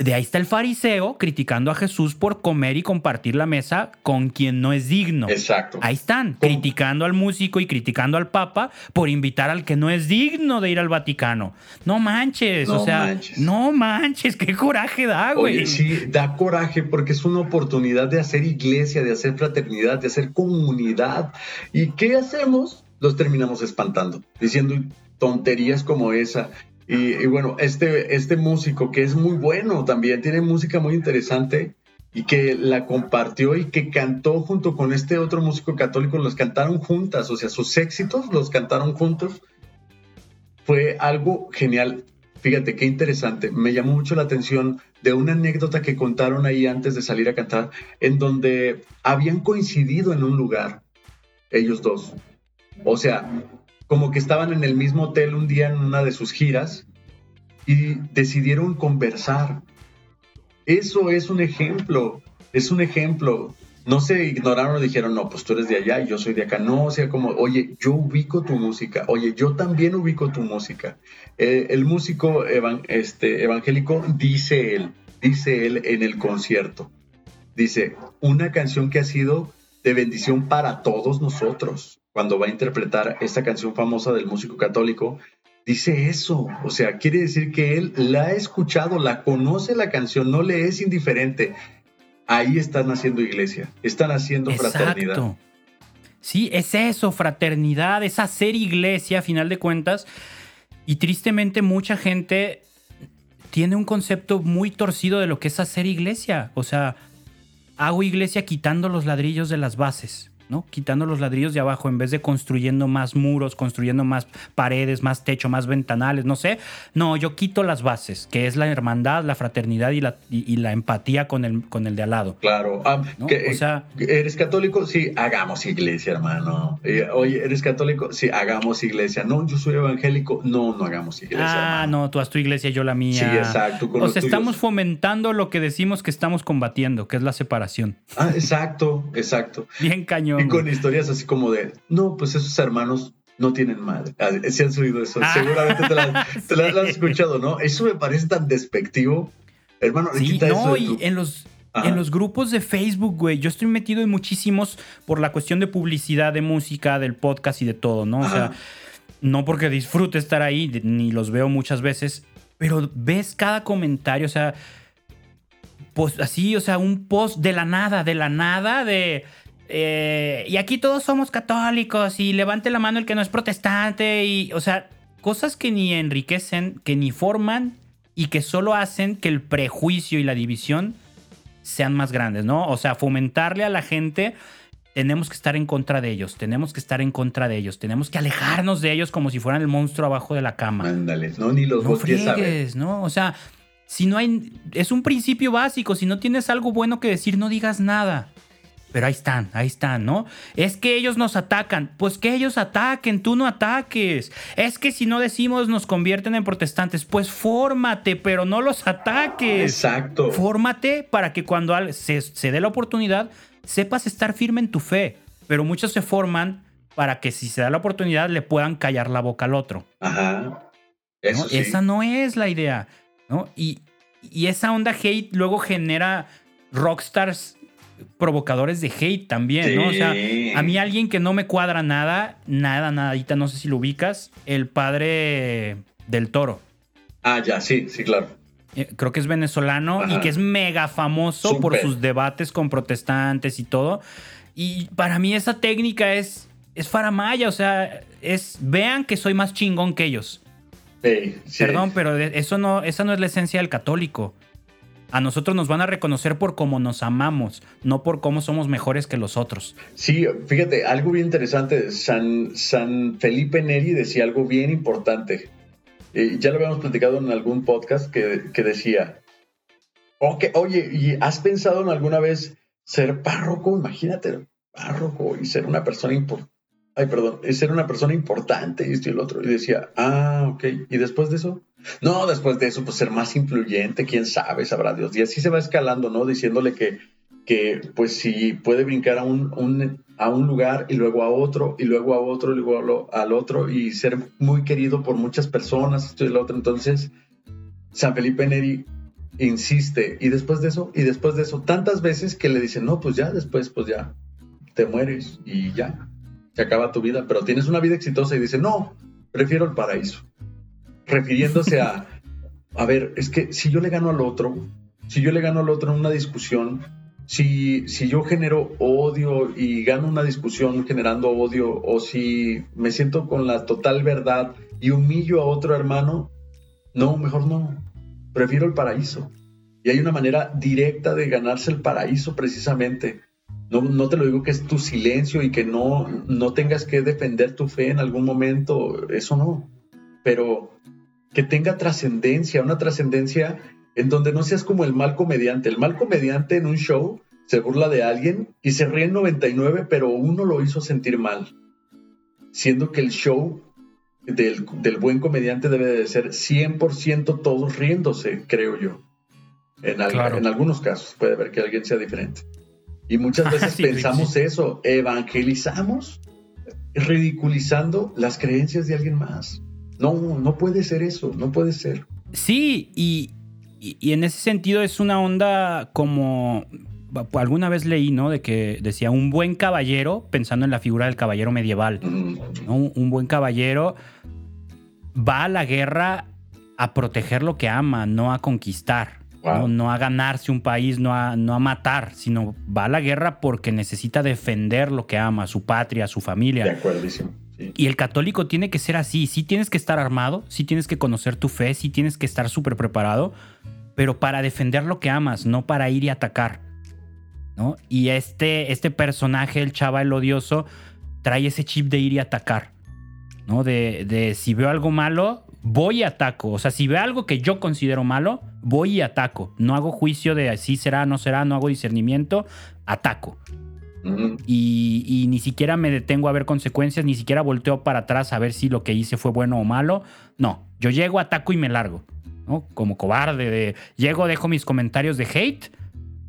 de ahí está el fariseo criticando a Jesús por comer y compartir la mesa con quien no es digno. Exacto. Ahí están, criticando al músico y criticando al Papa por invitar al que no es digno de ir al Vaticano. No manches, o sea, no manches, qué coraje da, güey. sí, da coraje porque es una oportunidad de hacer iglesia, de hacer fraternidad, de hacer comunidad. ¿Y qué hacemos? Los terminamos espantando, diciendo tonterías como esa y, bueno, este, este músico que es muy bueno también, tiene música muy interesante y que la compartió y que cantó junto con este otro músico católico, los cantaron juntas, o sea, sus éxitos los cantaron juntos. Fue algo genial. Fíjate qué interesante. Me llamó mucho la atención de una anécdota que contaron ahí antes de salir a cantar, en donde habían coincidido en un lugar, ellos dos. O sea, como que estaban en el mismo hotel un día en una de sus giras y decidieron conversar. Eso es un ejemplo, es un ejemplo. No se ignoraron o dijeron, no, pues tú eres de allá y yo soy de acá. No, o sea, como, oye, yo ubico tu música, oye, yo también ubico tu música. Eh, el músico este, evangélico dice él, dice él en el concierto, dice, una canción que ha sido de bendición para todos nosotros cuando va a interpretar esta canción famosa del músico católico, dice eso. O sea, quiere decir que él la ha escuchado, la conoce la canción, no le es indiferente. Ahí están haciendo iglesia, están haciendo fraternidad. Sí, es eso, fraternidad, es hacer iglesia a final de cuentas. Y tristemente mucha gente tiene un concepto muy torcido de lo que es hacer iglesia. O sea, hago iglesia quitando los ladrillos de las bases. ¿No? Quitando los ladrillos de abajo en vez de construyendo más muros, construyendo más paredes, más techo, más ventanales, no sé. No, yo quito las bases, que es la hermandad, la fraternidad y la, y, la empatía con el, con el de al lado. Claro. Ah, o sea, ¿Eres católico? Sí, hagamos iglesia, hermano. Eh, oye, ¿eres católico? Sí, hagamos iglesia. No, yo soy evangélico. No, no hagamos iglesia. Ah, no, tú haz tu iglesia, yo la mía. Sí, exacto. o sea, estamos fomentando lo que decimos que estamos combatiendo, que es la separación. Ah, exacto, exacto. Bien cañón. Y con historias así como de, no, pues esos hermanos no tienen madre. Ah, si han subido eso, ah. seguramente te las, has escuchado, ¿no? Eso me parece tan despectivo. Hermano, sí, no, y en los, en los grupos de Facebook, güey, yo estoy metido en muchísimos por la cuestión de publicidad, de música, del podcast y de todo, ¿no? O sea, no porque disfrute estar ahí, ni los veo muchas veces, pero ves cada comentario, o sea, pues así, o sea, un post de la nada, de la nada, de eh, y aquí todos somos católicos y levante la mano el que no es protestante y, o sea, cosas que ni enriquecen, que ni forman y que solo hacen que el prejuicio y la división sean más grandes, ¿no? O sea, fomentarle a la gente, tenemos que estar en contra de ellos, tenemos que estar en contra de ellos, tenemos que alejarnos de ellos como si fueran el monstruo abajo de la cama. Ándale, no, ni los no friegues, ¿no? O sea, si no hay, es un principio básico, si no tienes algo bueno que decir, no digas nada. Pero ahí están, ahí están, ¿no? Es que ellos nos atacan. Pues que ellos ataquen, tú no ataques. Es que si no decimos nos convierten en protestantes. Pues fórmate, pero no los ataques. Exacto. Fórmate para que cuando se, se dé la oportunidad sepas estar firme en tu fe. Pero muchos se forman para que si se da la oportunidad le puedan callar la boca al otro. Ajá. Esa no es la idea. ¿no? Y, y esa onda hate luego genera rockstars provocadores de hate también, ¿no? O sea, a mí alguien que no me cuadra nada, nada, nadita, no sé si lo ubicas, el padre del toro. Ah, ya, sí, sí, claro. Eh, creo que es venezolano y que es mega famoso por sus debates con protestantes y todo. Y para mí esa técnica es, es faramaya, o sea, es, vean que soy más chingón que ellos. Perdón, pero eso no, esa no es la esencia del católico. A nosotros nos van a reconocer por cómo nos amamos, no por cómo somos mejores que los otros. Sí, fíjate, algo bien interesante. San, San Felipe Neri decía algo bien importante. Eh, ya lo habíamos platicado en algún podcast que, que decía, okay, oye, ¿y has pensado en alguna vez ser párroco? Imagínate, párroco y ser una persona importante ay, perdón, ser una persona importante y esto y el otro. Y decía, ah, ok. ¿Y después de eso? No, después de eso, pues ser más influyente, quién sabe, sabrá Dios. Y así se va escalando, ¿no? Diciéndole que, que pues si puede brincar a un, a un lugar y luego a otro, y luego a otro, y luego al otro, y ser muy querido por muchas personas, esto y el otro. Entonces, San Felipe Neri insiste, y después de eso, y después de eso, tantas veces que le dicen, no, pues ya, después, pues ya, te mueres y ya se acaba tu vida, pero tienes una vida exitosa y dice, no, prefiero el paraíso. Refiriéndose a, a ver, es que si yo le gano al otro, si yo le gano al otro en una discusión, si, si yo genero odio y gano una discusión generando odio, o si me siento con la total verdad y humillo a otro hermano, no, mejor no. Prefiero el paraíso. Y hay una manera directa de ganarse el paraíso precisamente no, te lo digo que es tu silencio y que no, no tengas que defender tu fe en algún momento, eso no. Pero que tenga trascendencia, una trascendencia en donde no seas como el mal comediante. El mal comediante en un show se burla de alguien y se ríe en 99, pero uno lo hizo sentir mal. Siendo que el show del, buen comediante debe de ser 100% todos riéndose, creo yo. En, en algunos casos puede haber que alguien sea diferente. Y muchas veces pensamos eso, evangelizamos ridiculizando las creencias de alguien más. No, no puede ser eso, no puede ser. Sí, y, en ese sentido es una onda como alguna vez leí, ¿no? De que decía un buen caballero, pensando en la figura del caballero medieval, un, buen caballero va a la guerra a proteger lo que ama, no a conquistar. No, a ganarse un país, no a, no a matar, sino va a la guerra porque necesita defender lo que ama, su patria, su familia. De Y el católico tiene que ser así. Sí tienes que estar armado, sí tienes que conocer tu fe, sí tienes que estar súper preparado, pero para defender lo que amas, no para ir y atacar. ¿no? Y este, este personaje, el chaval odioso, trae ese chip de ir y atacar. ¿no? De, de si veo algo malo, voy y ataco. O sea, si veo algo que yo considero malo, voy y ataco. No hago juicio de si será, no será, no hago discernimiento, ataco. Y, ni siquiera me detengo a ver consecuencias, ni siquiera volteo para atrás a ver si lo que hice fue bueno o malo. No, yo llego, ataco y me largo. ¿no? Como cobarde, de, llego, dejo mis comentarios de hate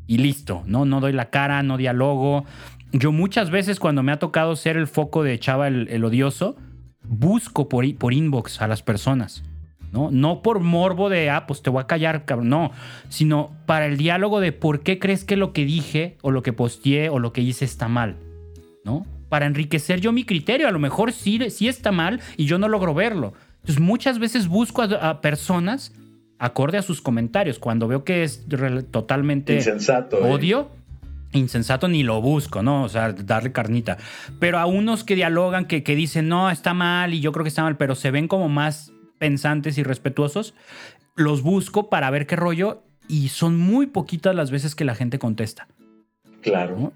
y listo. No, no doy la cara, no dialogo. Yo muchas veces cuando me ha tocado ser el foco de Chava el odioso, busco por, por inbox a las personas. ¿No? No por morbo de, ah, pues te voy a callar, cabrón. No, sino para el diálogo de por qué crees que lo que dije o lo que posteé o lo que hice está mal, ¿no? Para enriquecer yo mi criterio. A lo mejor sí, sí está mal y yo no logro verlo. Entonces muchas veces busco a, personas acorde a sus comentarios. Cuando veo que es totalmente Insensato, ¿eh? odio, insensato ni lo busco, ¿no? O sea, darle carnita. Pero a unos que dialogan, que, que dicen, no, está mal y yo creo que está mal, pero se ven como más pensantes y respetuosos, los busco para ver qué rollo y son muy poquitas las veces que la gente contesta. Claro.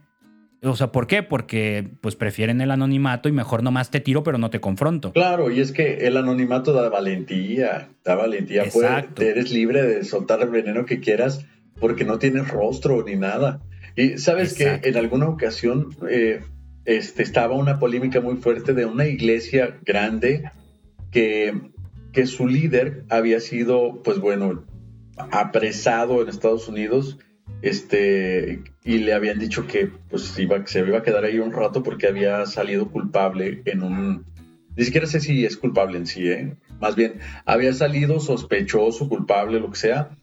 O sea, ¿por qué? Porque pues prefieren el anonimato y mejor nomás te tiro pero no te confronto. Claro, y es que el anonimato da valentía, da valentía. Puede, eres libre de soltar el veneno que quieras porque no tienes rostro ni nada. Y sabes que en alguna ocasión eh, este, estaba una polémica muy fuerte de una iglesia grande que, que su líder había sido, pues bueno, apresado en Estados Unidos este, y le habían dicho que pues iba, se iba a quedar ahí un rato porque había salido culpable en un... Ni siquiera sé si es culpable en sí, ¿eh? más bien había salido sospechoso, culpable, lo que sea,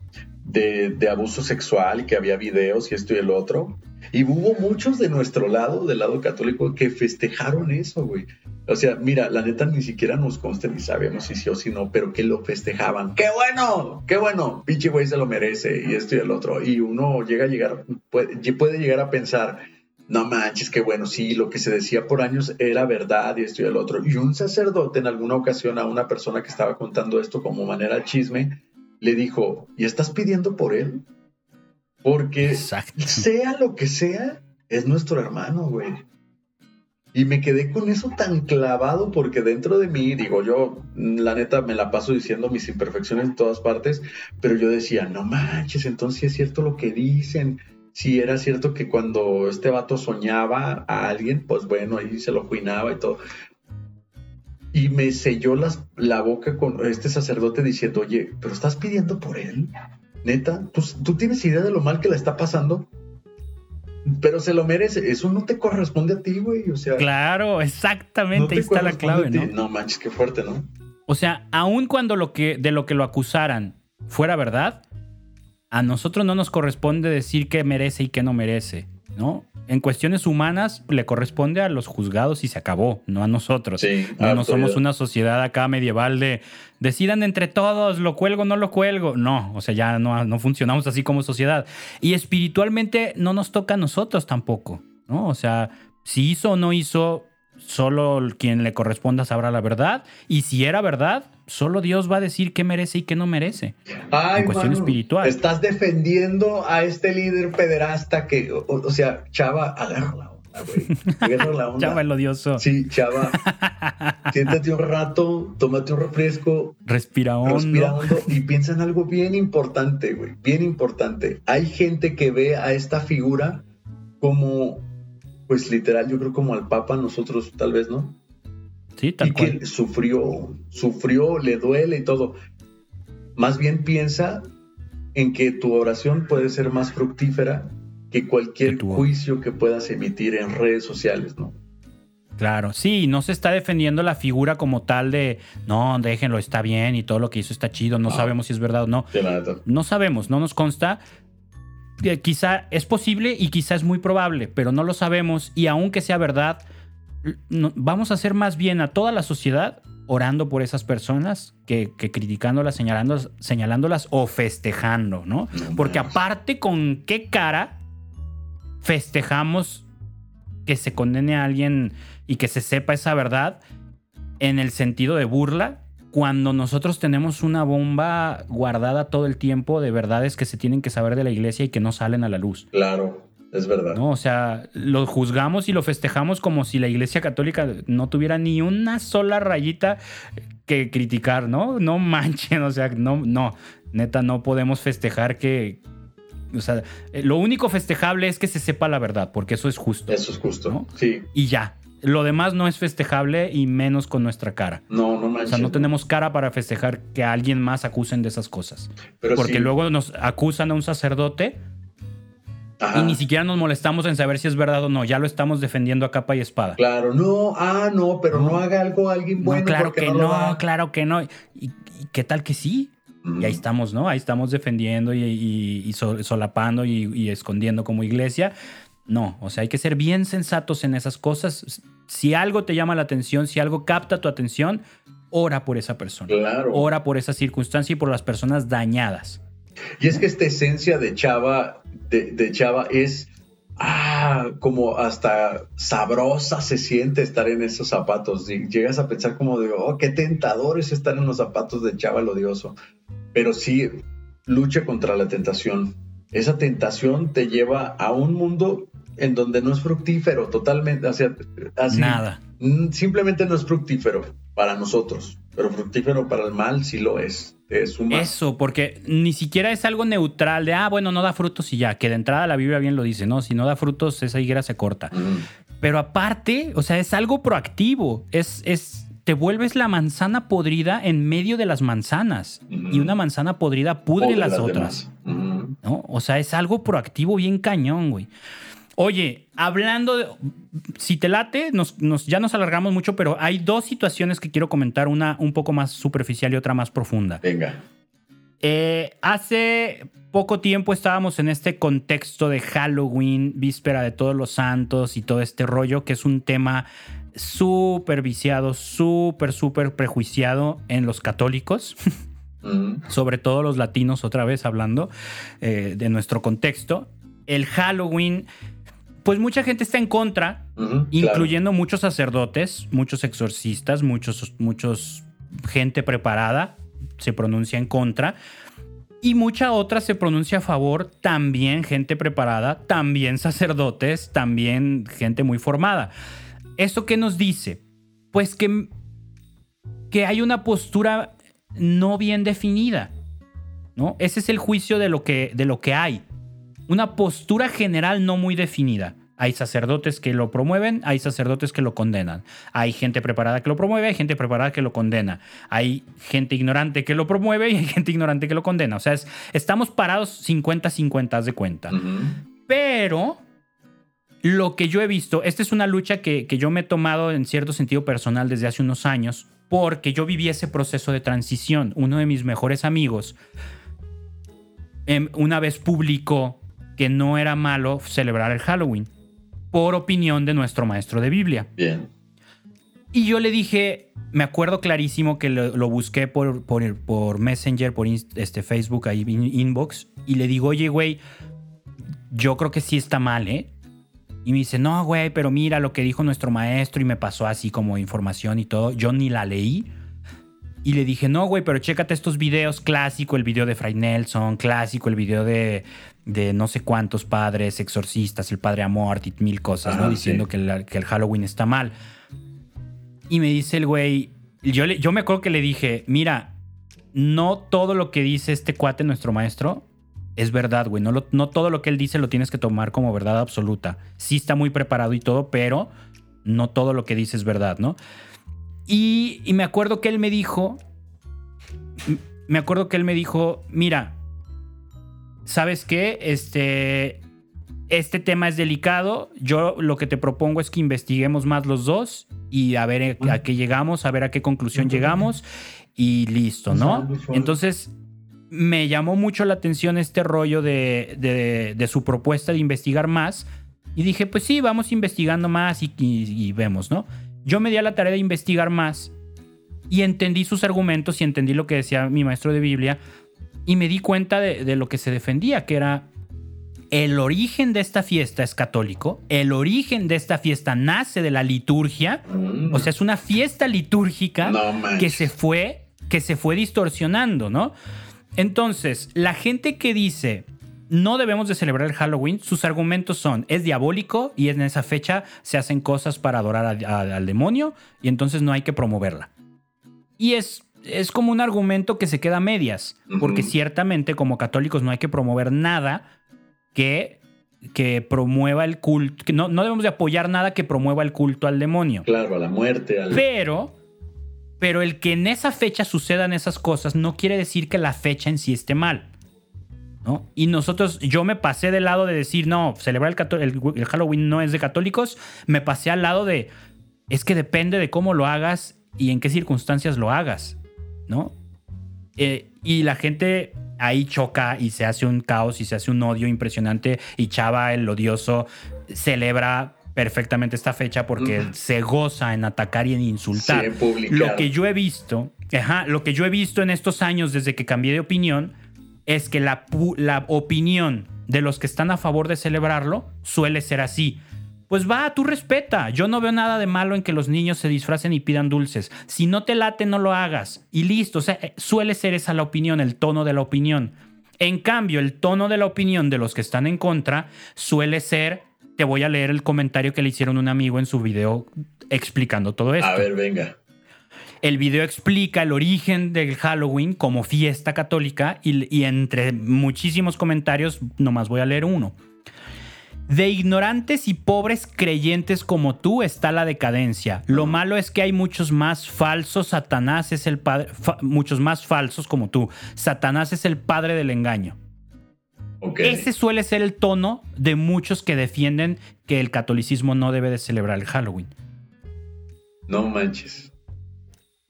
de, de abuso sexual y que había videos y esto y el otro. Y hubo muchos de nuestro lado, del lado católico, que festejaron eso, güey. O sea, mira, la neta ni siquiera nos consta ni sabemos si sí o si no, pero que lo festejaban. ¡Qué bueno! ¡Qué bueno! Pinche güey se lo merece y esto y el otro. Y uno llega a llegar, puede, puede llegar a pensar, no manches, qué bueno, sí, lo que se decía por años era verdad y esto y el otro. Y un sacerdote en alguna ocasión a una persona que estaba contando esto como manera de chisme, le dijo, ¿y estás pidiendo por él? Porque sea lo que sea, es nuestro hermano, güey. Y me quedé con eso tan clavado porque dentro de mí, digo yo, la neta me la paso diciendo mis imperfecciones en todas partes, pero yo decía, no manches, entonces es cierto lo que dicen. Si era cierto que cuando este vato soñaba a alguien, pues bueno, ahí se lo cuinaba y todo. Y me selló las, la boca con este sacerdote diciendo, oye, pero estás pidiendo por él. Neta, ¿tú, tienes idea de lo mal que le está pasando? Pero se lo merece. Eso no te corresponde a ti, güey. O sea. Claro, exactamente. Ahí está la clave, ¿no? No manches, qué fuerte, ¿no? O sea, aun cuando lo que, de lo que lo acusaran fuera verdad, a nosotros no nos corresponde decir qué merece y qué no merece, ¿no? En cuestiones humanas le corresponde a los juzgados y se acabó, no a nosotros. no, somos una sociedad acá medieval de decidan entre todos, lo cuelgo, no lo cuelgo. No, o sea, ya no, no funcionamos así como sociedad. Y espiritualmente no nos toca a nosotros tampoco, ¿no? O sea, si hizo o no hizo, solo quien le corresponda sabrá la verdad. Y si era verdad, solo Dios va a decir qué merece y qué no merece. en cuestión espiritual. Estás defendiendo a este líder pederasta que, o, sea, Chava, agarra la onda, güey. la onda. Chava el odioso. Sí, Chava. siéntate un rato, tómate un refresco. Respira hondo. Respira hondo y piensa en algo bien importante, güey. Bien importante. Hay gente que ve a esta figura como pues literal, yo creo como al Papa, nosotros tal vez, ¿no? Sí, tal y que sufrió, sufrió, le duele y todo. Más bien piensa en que tu oración puede ser más fructífera que cualquier juicio que puedas emitir en redes sociales, ¿no? Claro, sí, no se está defendiendo la figura como tal de, no, déjenlo, está bien y todo lo que hizo está chido, no ah. sabemos si es verdad o no. No sabemos, no nos consta, quizá es posible y quizá es muy probable, pero no lo sabemos y aunque sea verdad, vamos a hacer más bien a toda la sociedad orando por esas personas que, criticándolas, señalándolas, señalándolas o festejando, ¿no? Porque aparte, ¿con qué cara festejamos que se condene a alguien y que se sepa esa verdad en el sentido de burla? cuando nosotros tenemos una bomba guardada todo el tiempo de verdades que se tienen que saber de la iglesia y que no salen a la luz. Claro, es verdad. ¿No? O sea, lo juzgamos y lo festejamos como si la iglesia católica no tuviera ni una sola rayita que criticar, ¿no? No manchen, o sea, no, no, neta, no podemos festejar que, o sea, lo único festejable es que se sepa la verdad, porque eso es justo. Eso es justo, sí. Y ya, lo demás no es festejable y menos con nuestra cara. No, no manches. O sea, no tenemos cara para festejar que a alguien más acusen de esas cosas. Porque luego nos acusan a un sacerdote y ni siquiera nos molestamos en saber si es verdad o no. Ya lo estamos defendiendo a capa y espada. Claro, no, ah, no, pero no, haga algo a alguien bueno. claro que no, claro que no. ¿Y, qué tal que sí? Y ahí estamos, ¿no? Ahí estamos defendiendo y, solapando y, escondiendo como iglesia. No, o sea, hay que ser bien sensatos en esas cosas. Si algo te llama la atención, si algo capta tu atención, ora por esa persona. Claro. Ora por esa circunstancia y por las personas dañadas. Y es que esta esencia de Chava, de, Chava es ah, como hasta sabrosa se siente estar en esos zapatos. Y llegas a pensar como de, oh, qué tentador es estar en los zapatos de Chava el odioso. Pero sí, lucha contra la tentación. Esa tentación te lleva a un mundo en donde no es fructífero totalmente, o sea, así, Nada. Simplemente no es fructífero para nosotros, pero fructífero para el mal sí lo es. Suma. Eso, porque ni siquiera es algo neutral de, ah, bueno, no da frutos y ya, que de entrada la Biblia bien lo dice, ¿no? Si no da frutos, esa higuera se corta. Pero aparte, o sea, es algo proactivo, es, es, te vuelves la manzana podrida en medio de las manzanas y una manzana podrida pudre las, otras. ¿no? O sea, es algo proactivo bien cañón, güey. Oye, hablando de. Si te late, nos, ya nos alargamos mucho, pero hay dos situaciones que quiero comentar: una un poco más superficial y otra más profunda. Venga. Eh, hace poco tiempo estábamos en este contexto de Halloween, víspera de todos los santos y todo este rollo, que es un tema súper viciado, súper, súper prejuiciado en los católicos. Sobre todo los latinos, otra vez hablando eh, de nuestro contexto. El Halloween pues mucha gente está en contra, incluyendo muchos sacerdotes, muchos exorcistas, muchos, muchos gente preparada se pronuncia en contra. Y mucha otra se pronuncia a favor, también gente preparada, también sacerdotes, también gente muy formada. ¿Esto qué nos dice? Pues que, que hay una postura no bien definida. ¿no? Ese es el juicio de lo que, de lo que hay una postura general no muy definida. Hay sacerdotes que lo promueven, hay sacerdotes que lo condenan. Hay gente preparada que lo promueve, hay gente preparada que lo condena. Hay gente ignorante que lo promueve y hay gente ignorante que lo condena. O sea, estamos parados 50-50 de cuenta. Pero lo que yo he visto, esta es una lucha que, que yo me he tomado en cierto sentido personal desde hace unos años, porque yo viví ese proceso de transición. Uno de mis mejores amigos em, una vez publicó que no era malo celebrar el Halloween, por opinión de nuestro maestro de Biblia. Bien. Y yo le dije, me acuerdo clarísimo que lo, busqué por, por, por, Messenger, por este, Facebook, ahí inbox, y le digo, oye, güey, yo creo que sí está mal, ¿eh? Y me dice, no, güey, pero mira lo que dijo nuestro maestro y me pasó así como información y todo. Yo ni la leí. Y le dije, no, güey, pero chécate estos videos, clásico, el video de Fray Nelson, clásico, el video de, de no sé cuántos padres, exorcistas, el padre Amort y mil cosas, ¿no? Diciendo que, el, Halloween está mal. Y me dice el güey, yo, yo me acuerdo que le dije, mira, no todo lo que dice este cuate, nuestro maestro, es verdad, güey. No, no todo lo que él dice lo tienes que tomar como verdad absoluta. Sí está muy preparado y todo, pero no todo lo que dice es verdad, ¿no? Y, y me acuerdo que él me dijo, me acuerdo que él me dijo, mira, ¿sabes qué? Este, este tema es delicado. Yo lo que te propongo es que investiguemos más los dos y a ver a qué llegamos, a ver a qué conclusión llegamos y listo, ¿no? Entonces me llamó mucho la atención este rollo de, de, su propuesta de investigar más y dije, pues sí, vamos investigando más y, y vemos, ¿no? Yo me di a la tarea de investigar más y entendí sus argumentos y entendí lo que decía mi maestro de Biblia y me di cuenta de, lo que se defendía, que era el origen de esta fiesta es católico, el origen de esta fiesta nace de la liturgia, o sea, es una fiesta litúrgica que se fue que se fue distorsionando, ¿no? Entonces, la gente que dice no debemos de celebrar el Halloween, sus argumentos son es diabólico y en esa fecha se hacen cosas para adorar al demonio y entonces no hay que promoverla. Y es es como un argumento que se queda a medias, porque ciertamente como católicos no hay que promover nada que, que promueva el culto, que no, no debemos de apoyar nada que promueva el culto al demonio. Claro, a la muerte. Pero, pero el que en esa fecha sucedan esas cosas no quiere decir que la fecha en sí esté mal. ¿no? Y nosotros, yo me pasé del lado de decir, no, celebrar el, el Halloween no es de católicos, me pasé al lado de, es que depende de cómo lo hagas y en qué circunstancias lo hagas. ¿No? Eh, y la gente ahí choca y se hace un caos y se hace un odio impresionante y Chava, el odioso, celebra perfectamente esta fecha porque se goza en atacar y en insultar. lo que yo he visto, lo que yo he visto en estos años desde que cambié de opinión es que la, la opinión de los que están a favor de celebrarlo suele ser así pues va, tú respeta. Yo no veo nada de malo en que los niños se disfracen y pidan dulces. Si no te late, no lo hagas. Y listo. O sea, eh, suele ser esa la opinión, el tono de la opinión. En cambio, el tono de la opinión de los que están en contra suele ser, te voy a leer el comentario que le hicieron un amigo en su video explicando todo esto. A ver, venga. el video explica el origen del Halloween como fiesta católica y, y entre muchísimos comentarios, nomás voy a leer uno. De ignorantes y pobres creyentes como tú está la decadencia. Lo malo es que hay muchos más falsos. Satanás es el padre. muchos más falsos como tú. Satanás es el padre del engaño. Ese suele ser el tono de muchos que defienden que el catolicismo no debe de celebrar el Halloween. No manches.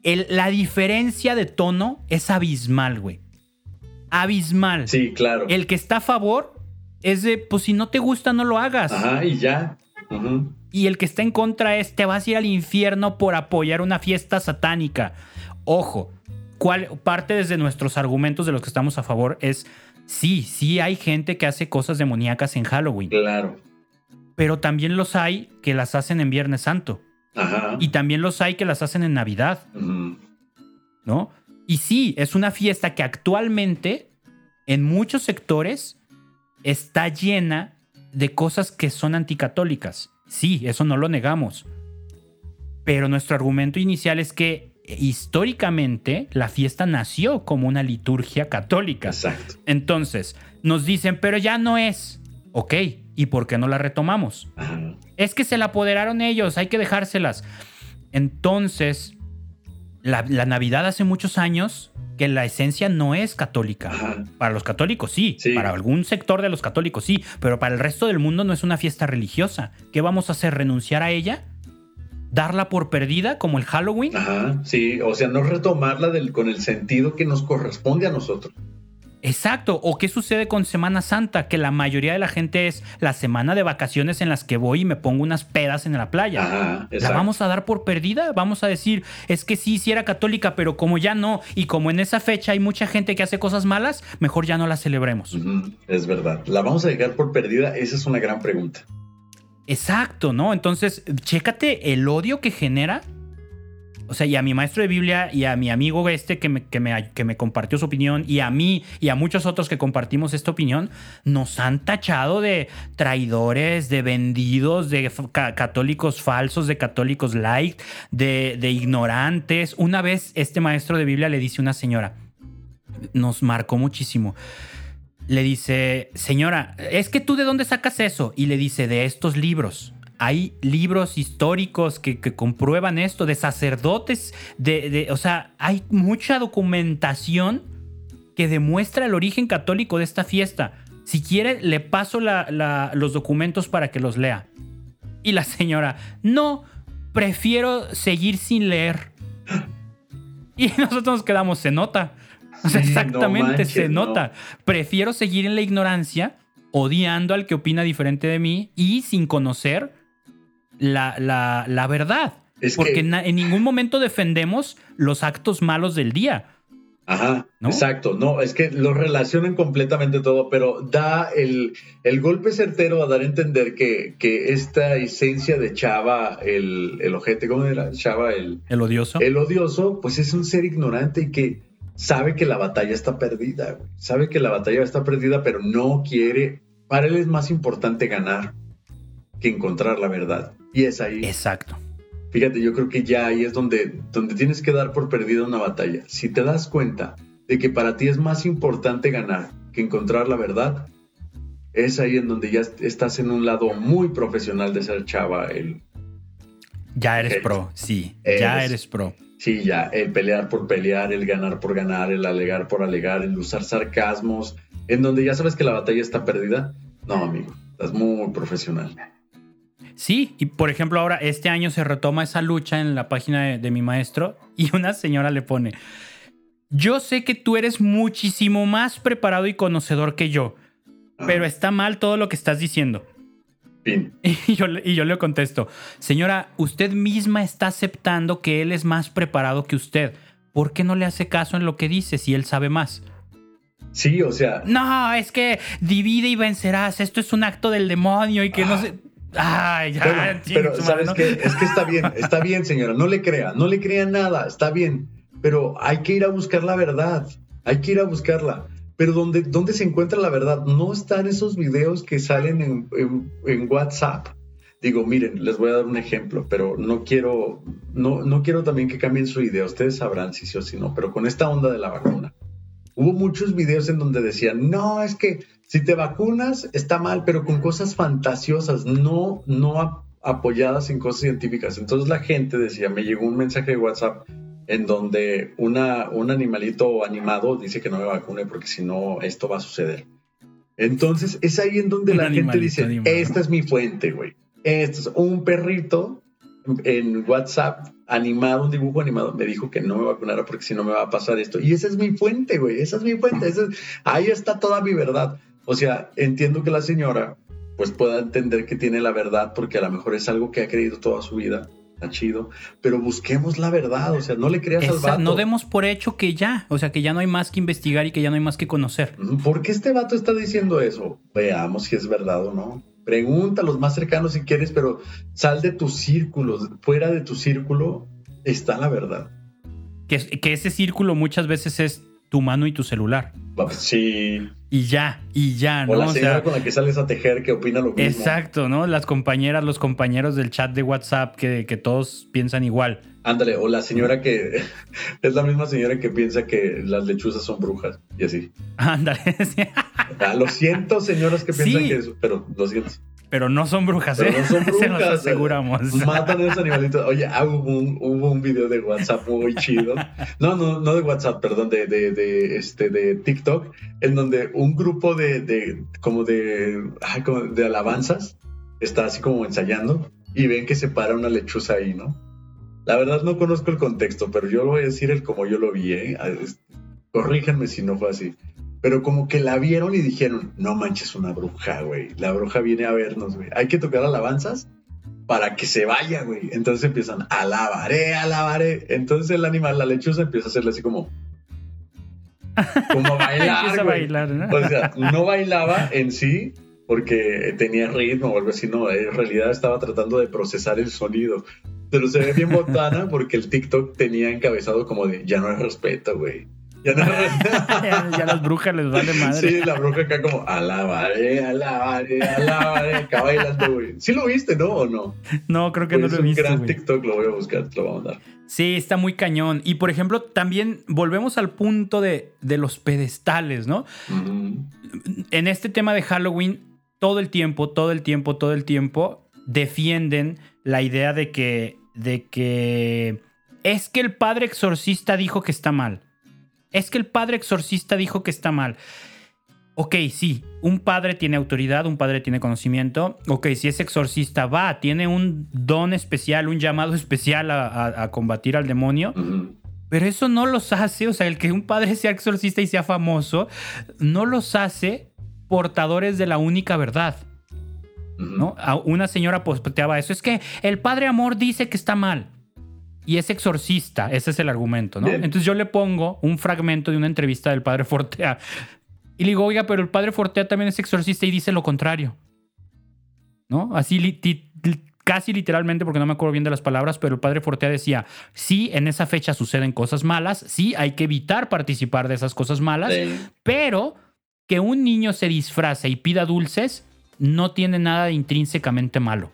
la diferencia de tono es abismal, güey. Abismal. Sí, claro. El que está a favor es de, pues si no te gusta, no lo hagas. Ajá, y ya. Y el que está en contra es, te vas a ir al infierno por apoyar una fiesta satánica. Ojo, ¿cuál, parte desde nuestros argumentos de los que estamos a favor es, sí, sí hay gente que hace cosas demoníacas en Halloween. Claro. Pero también los hay que las hacen en Viernes Santo. Ajá. Y también los hay que las hacen en Navidad. ¿No? Y sí, es una fiesta que actualmente en muchos sectores está llena de cosas que son anticatólicas. Sí, eso no lo negamos. Pero nuestro argumento inicial es que históricamente la fiesta nació como una liturgia católica. Exacto. Entonces, nos dicen, pero ya no es. Ok, ¿y por qué no la retomamos? Es que se la apoderaron ellos, hay que dejárselas. Entonces, la, la Navidad hace muchos años que la esencia no es católica. Para los católicos sí, para algún sector de los católicos sí, pero para el resto del mundo no es una fiesta religiosa. ¿Qué vamos a hacer? ¿Renunciar a ella? ¿Darla por perdida como el Halloween? Ajá, sí, o sea, no retomarla del, con el sentido que nos corresponde a nosotros. Exacto. ¿O qué sucede con Semana Santa? Que la mayoría de la gente es la semana de vacaciones en las que voy y me pongo unas pedas en la playa. ¿La vamos a dar por perdida? Vamos a decir, es que sí, sí era católica, pero como ya no, y como en esa fecha hay mucha gente que hace cosas malas, mejor ya no la celebremos. Es verdad. ¿La vamos a dejar por perdida? Esa es una gran pregunta. Exacto, ¿no? Entonces, chécate el odio que genera o sea, y a mi maestro de Biblia y a mi amigo este que me, que me, compartió su opinión y a mí y a muchos otros que compartimos esta opinión, nos han tachado de traidores, de vendidos, de católicos falsos, de católicos light, de, de ignorantes. Una vez este maestro de Biblia le dice a una señora, nos marcó muchísimo le dice, señora, ¿es que tú de dónde sacas eso? Y le dice, de estos libros hay libros históricos que, comprueban esto, de sacerdotes, de, o sea, hay mucha documentación que demuestra el origen católico de esta fiesta. Si quiere, le paso los documentos para que los lea. Y la señora, no, prefiero seguir sin leer. Y nosotros nos quedamos, se nota. O sea, exactamente, se nota. Prefiero seguir en la ignorancia, odiando al que opina diferente de mí y sin conocer la, la, verdad. porque en, ningún momento defendemos los actos malos del día. Ajá, exacto. No, es que lo relacionan completamente todo, pero da el, el golpe certero a dar a entender que, que esta esencia de Chava, el, el, ojete, ¿cómo era? Chava, el... El odioso. El odioso, pues es un ser ignorante y que sabe que la batalla está perdida, sabe que la batalla está perdida, pero no quiere, para él es más importante ganar que encontrar la verdad. Y es ahí. Exacto. Fíjate, yo creo que ya ahí es donde, donde tienes que dar por perdida una batalla. Si te das cuenta de que para ti es más importante ganar que encontrar la verdad, es ahí en donde ya estás en un lado muy profesional de ser chava. El, ya eres pro, sí, ya eres pro. Sí, ya, el pelear por pelear, el ganar por ganar, el alegar por alegar, el usar sarcasmos, en donde ya sabes que la batalla está perdida. No, amigo, estás muy profesional. Sí, y por ejemplo ahora este año se retoma esa lucha en la página de, mi maestro y una señora le pone, yo sé que tú eres muchísimo más preparado y conocedor que yo, pero está mal todo lo que estás diciendo. Y yo, y yo le contesto, señora, usted misma está aceptando que él es más preparado que usted. ¿Por qué no le hace caso en lo que dice si él sabe más? Sí, o sea. No, es que divide y vencerás. Esto es un acto del demonio y que no sé. Ay, ya, pero, ¿sabes qué? Es que está bien, está bien, señora. No le crea, no le crea nada, está bien. Pero hay que ir a buscar la verdad. Hay que ir a buscarla. Pero ¿dónde, dónde se encuentra la verdad? No están esos videos que salen en, en, WhatsApp digo, miren, les voy a dar un ejemplo, pero no quiero, no, no quiero también que cambien su idea. Ustedes sabrán si sí o si no, pero con esta onda de la vacuna. Hubo muchos videos en donde decían, no, es que si te vacunas está mal, pero con cosas fantasiosas, no, no apoyadas en cosas científicas. Entonces la gente decía, me llegó un mensaje de WhatsApp en donde una, un animalito animado dice que no me vacune porque si no esto va a suceder. Entonces es ahí en donde la gente dice, esta es mi fuente, güey. Esto es un perrito en WhatsApp animado, un dibujo animado, me dijo que no me vacunara porque si no me va a pasar esto. Y esa es mi fuente, güey, esa es mi fuente. ahí está toda mi verdad. O sea, entiendo que la señora pues pueda entender que tiene la verdad porque a lo mejor es algo que ha creído toda su vida. Está chido, pero busquemos la verdad, o sea, no le creas al vato. No demos por hecho que ya, o sea, que ya no hay más que investigar y que ya no hay más que conocer. ¿Por qué este vato está diciendo eso? Veamos si es verdad o no. Pregunta a los más cercanos si quieres, pero sal de tus círculos. Fuera de tu círculo está la verdad. Que, que ese círculo muchas veces es tu mano y tu celular. Sí. Y ya, y ya, ¿no? O la señora con la que sales a tejer que opina lo mismo. Exacto, ¿no? Las compañeras, los compañeros del chat de WhatsApp que, que todos piensan igual. Ándale, o la señora que es la misma señora que piensa que las lechuzas son brujas y así. Ándale. Ah, lo siento, señoras que piensan que eso, pero lo siento. Pero no son brujas, ¿eh? no son brujas. Se nos aseguramos. Matan a esos animalitos. Oye, ah, hubo, un, hubo un video de WhatsApp muy chido. No, no, no de WhatsApp, perdón, de, de, de, este, de TikTok, en donde un grupo de, de como de, como de alabanzas está así como ensayando y ven que se para una lechuza ahí, ¿no? La verdad no conozco el contexto, pero yo lo voy a decir el como yo lo vi, ¿eh? Corríjanme si no fue así. Pero como que la vieron y dijeron, no manches una bruja, güey. La bruja viene a vernos, güey. Hay que tocar alabanzas para que se vaya, güey. Entonces empiezan, alabaré, alabaré. Entonces el animal, la lechuza, empieza a hacerle así como... Como bailar, güey. O sea, no bailaba en sí porque tenía ritmo o algo así, no. En realidad estaba tratando de procesar el sonido. Pero se ve bien botana porque el TikTok tenía encabezado como de, ya no hay respeto, güey. Ya, no, ya, las brujas les vale madre. Sí, la bruja acá como alabaré, alabaré, alabaré, acá bailando, güey. Sí lo viste, ¿no? ¿O no? No, creo que no lo he visto. Es un gran TikTok, lo voy a buscar, te lo voy a mandar. Sí, está muy cañón. Y por ejemplo, también volvemos al punto de, de los pedestales, ¿no? En este tema de Halloween, todo el tiempo, todo el tiempo, todo el tiempo defienden la idea de que, de que es que el padre exorcista dijo que está mal es que el padre exorcista dijo que está mal. Ok, sí, un padre tiene autoridad, un padre tiene conocimiento. Ok, si es exorcista, va, tiene un don especial, un llamado especial a, combatir al demonio. Pero eso no los hace, o sea, el que un padre sea exorcista y sea famoso, no los hace portadores de la única verdad. ¿no? Una señora posteaba eso. Es que el padre amor dice que está mal y es exorcista. Ese es el argumento, ¿no? Entonces yo le pongo un fragmento de una entrevista del padre Fortea y le digo, oiga, pero el padre Fortea también es exorcista y dice lo contrario. ¿No? Así casi literalmente, porque no me acuerdo bien de las palabras, pero el padre Fortea decía, sí, en esa fecha suceden cosas malas, sí, hay que evitar participar de esas cosas malas, pero que un niño se disfrace y pida dulces no tiene nada de intrínsecamente malo.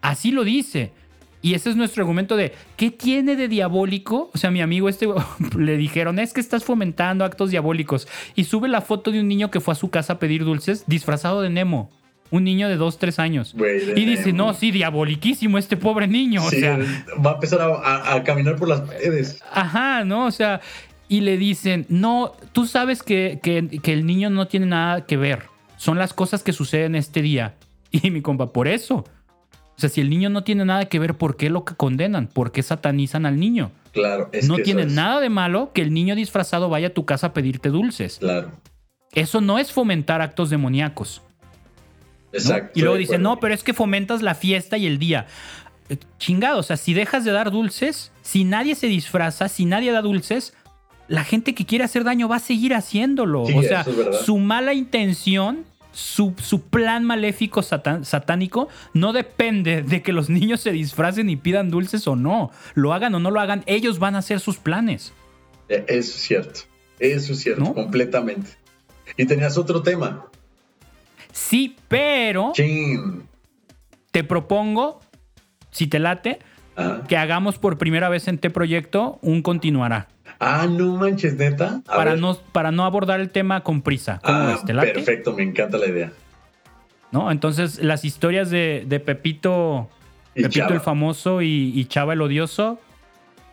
Así lo dice. Y ese es nuestro argumento de, ¿qué tiene de diabólico? O sea, mi amigo este le dijeron, es que estás fomentando actos diabólicos. Y sube la foto de un niño que fue a su casa a pedir dulces disfrazado de Nemo. Un niño de 2, 3 años. y dice, no, sí, diaboliquísimo este pobre niño. o sea, va a empezar a, caminar por las paredes. Ajá, ¿no? O sea, y le dicen, no, tú sabes que, que, que el niño no tiene nada que ver. Son las cosas que suceden este día. Y mi compa, por eso. O sea, si el niño no tiene nada que ver, ¿por qué lo que condenan? ¿Por qué satanizan al niño? Claro, es No tiene nada de malo que el niño disfrazado vaya a tu casa a pedirte dulces. Claro. Eso no es fomentar actos demoníacos. Exacto. Y luego dice, no, pero es que fomentas la fiesta y el día. Eh, chingado, o sea, si dejas de dar dulces, si nadie se disfraza, si nadie da dulces, la gente que quiere hacer daño va a seguir haciéndolo. o sea, su mala intención su, plan maléfico satánico no depende de que los niños se disfracen y pidan dulces o no. Lo hagan o no lo hagan, ellos van a hacer sus planes. E, eso es cierto. Eso es cierto, completamente. Y tenías otro tema. Sí, pero. te propongo, si te late, que hagamos por primera vez en T Proyecto un continuará. Ah, no manches, neta. para no, para no abordar el tema con prisa. ah, Perfecto, me encanta la idea. ¿No? Entonces, las historias de, Pepito, Pepito el famoso y, y, Chava el odioso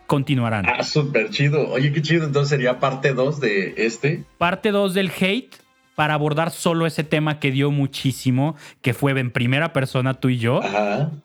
continuarán. Ah, súper chido. Oye, qué chido. Entonces sería parte 2 de este. Parte 2 del hate para abordar solo ese tema que dio muchísimo, que fue en primera persona tú y yo,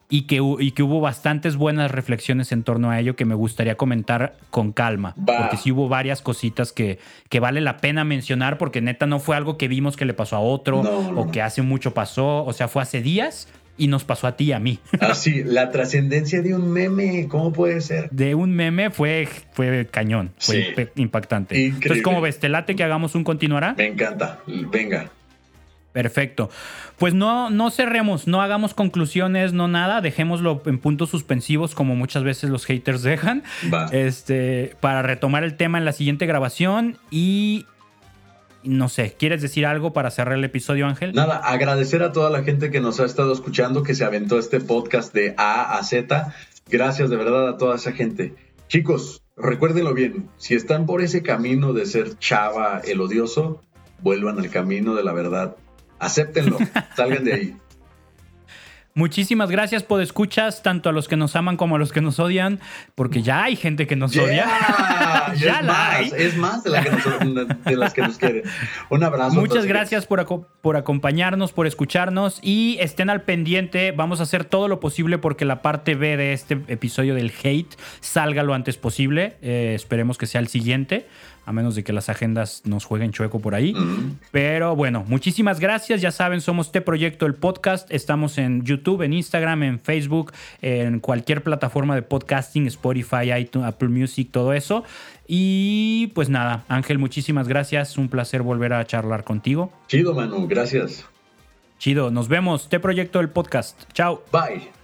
Y, que, y que hubo bastantes buenas reflexiones en torno a ello que me gustaría comentar con calma, porque sí hubo varias cositas que, que vale la pena mencionar, porque neta no fue algo que vimos que le pasó a otro o que hace mucho pasó, o sea, fue hace días y nos pasó a ti y a mí. Ah, sí, la trascendencia de un meme, ¿cómo puede ser? De un meme fue, fue cañón, fue impactante. Entonces, ¿cómo ves? ¿Te late que hagamos un continuará? Me encanta, venga. Perfecto. Pues no, no cerremos, no hagamos conclusiones, no nada, dejémoslo en puntos suspensivos como muchas veces los haters dejan. Este, para retomar el tema en la siguiente grabación y no sé, ¿quieres decir algo para cerrar el episodio, Ángel? Nada, agradecer a toda la gente que nos ha estado escuchando, que se aventó este podcast de A a Z. Gracias de verdad a toda esa gente. Chicos, recuérdenlo bien, si están por ese camino de ser chava el odioso, vuelvan al camino de la verdad. Acéptenlo, salgan de ahí. Muchísimas gracias por escuchas, tanto a los que nos aman como a los que nos odian, porque ya hay gente que nos odia. ya es más, es más de, las que nos quieren. Un abrazo. Muchas gracias por, por acompañarnos, por escucharnos y estén al pendiente. Vamos a hacer todo lo posible porque la parte B de este episodio del hate salga lo antes posible. Eh, esperemos que sea el siguiente a menos de que las agendas nos jueguen chueco por ahí. Pero bueno, muchísimas gracias. Ya saben, somos T Proyecto, el podcast. Estamos en YouTube, en Instagram, en Facebook, en cualquier plataforma de podcasting, Spotify, iTunes, Apple Music, todo eso. Y pues nada, Ángel, muchísimas gracias. Un placer volver a charlar contigo. Chido, Manu, gracias. Chido, nos vemos. T Proyecto, el podcast. Chao. Bye.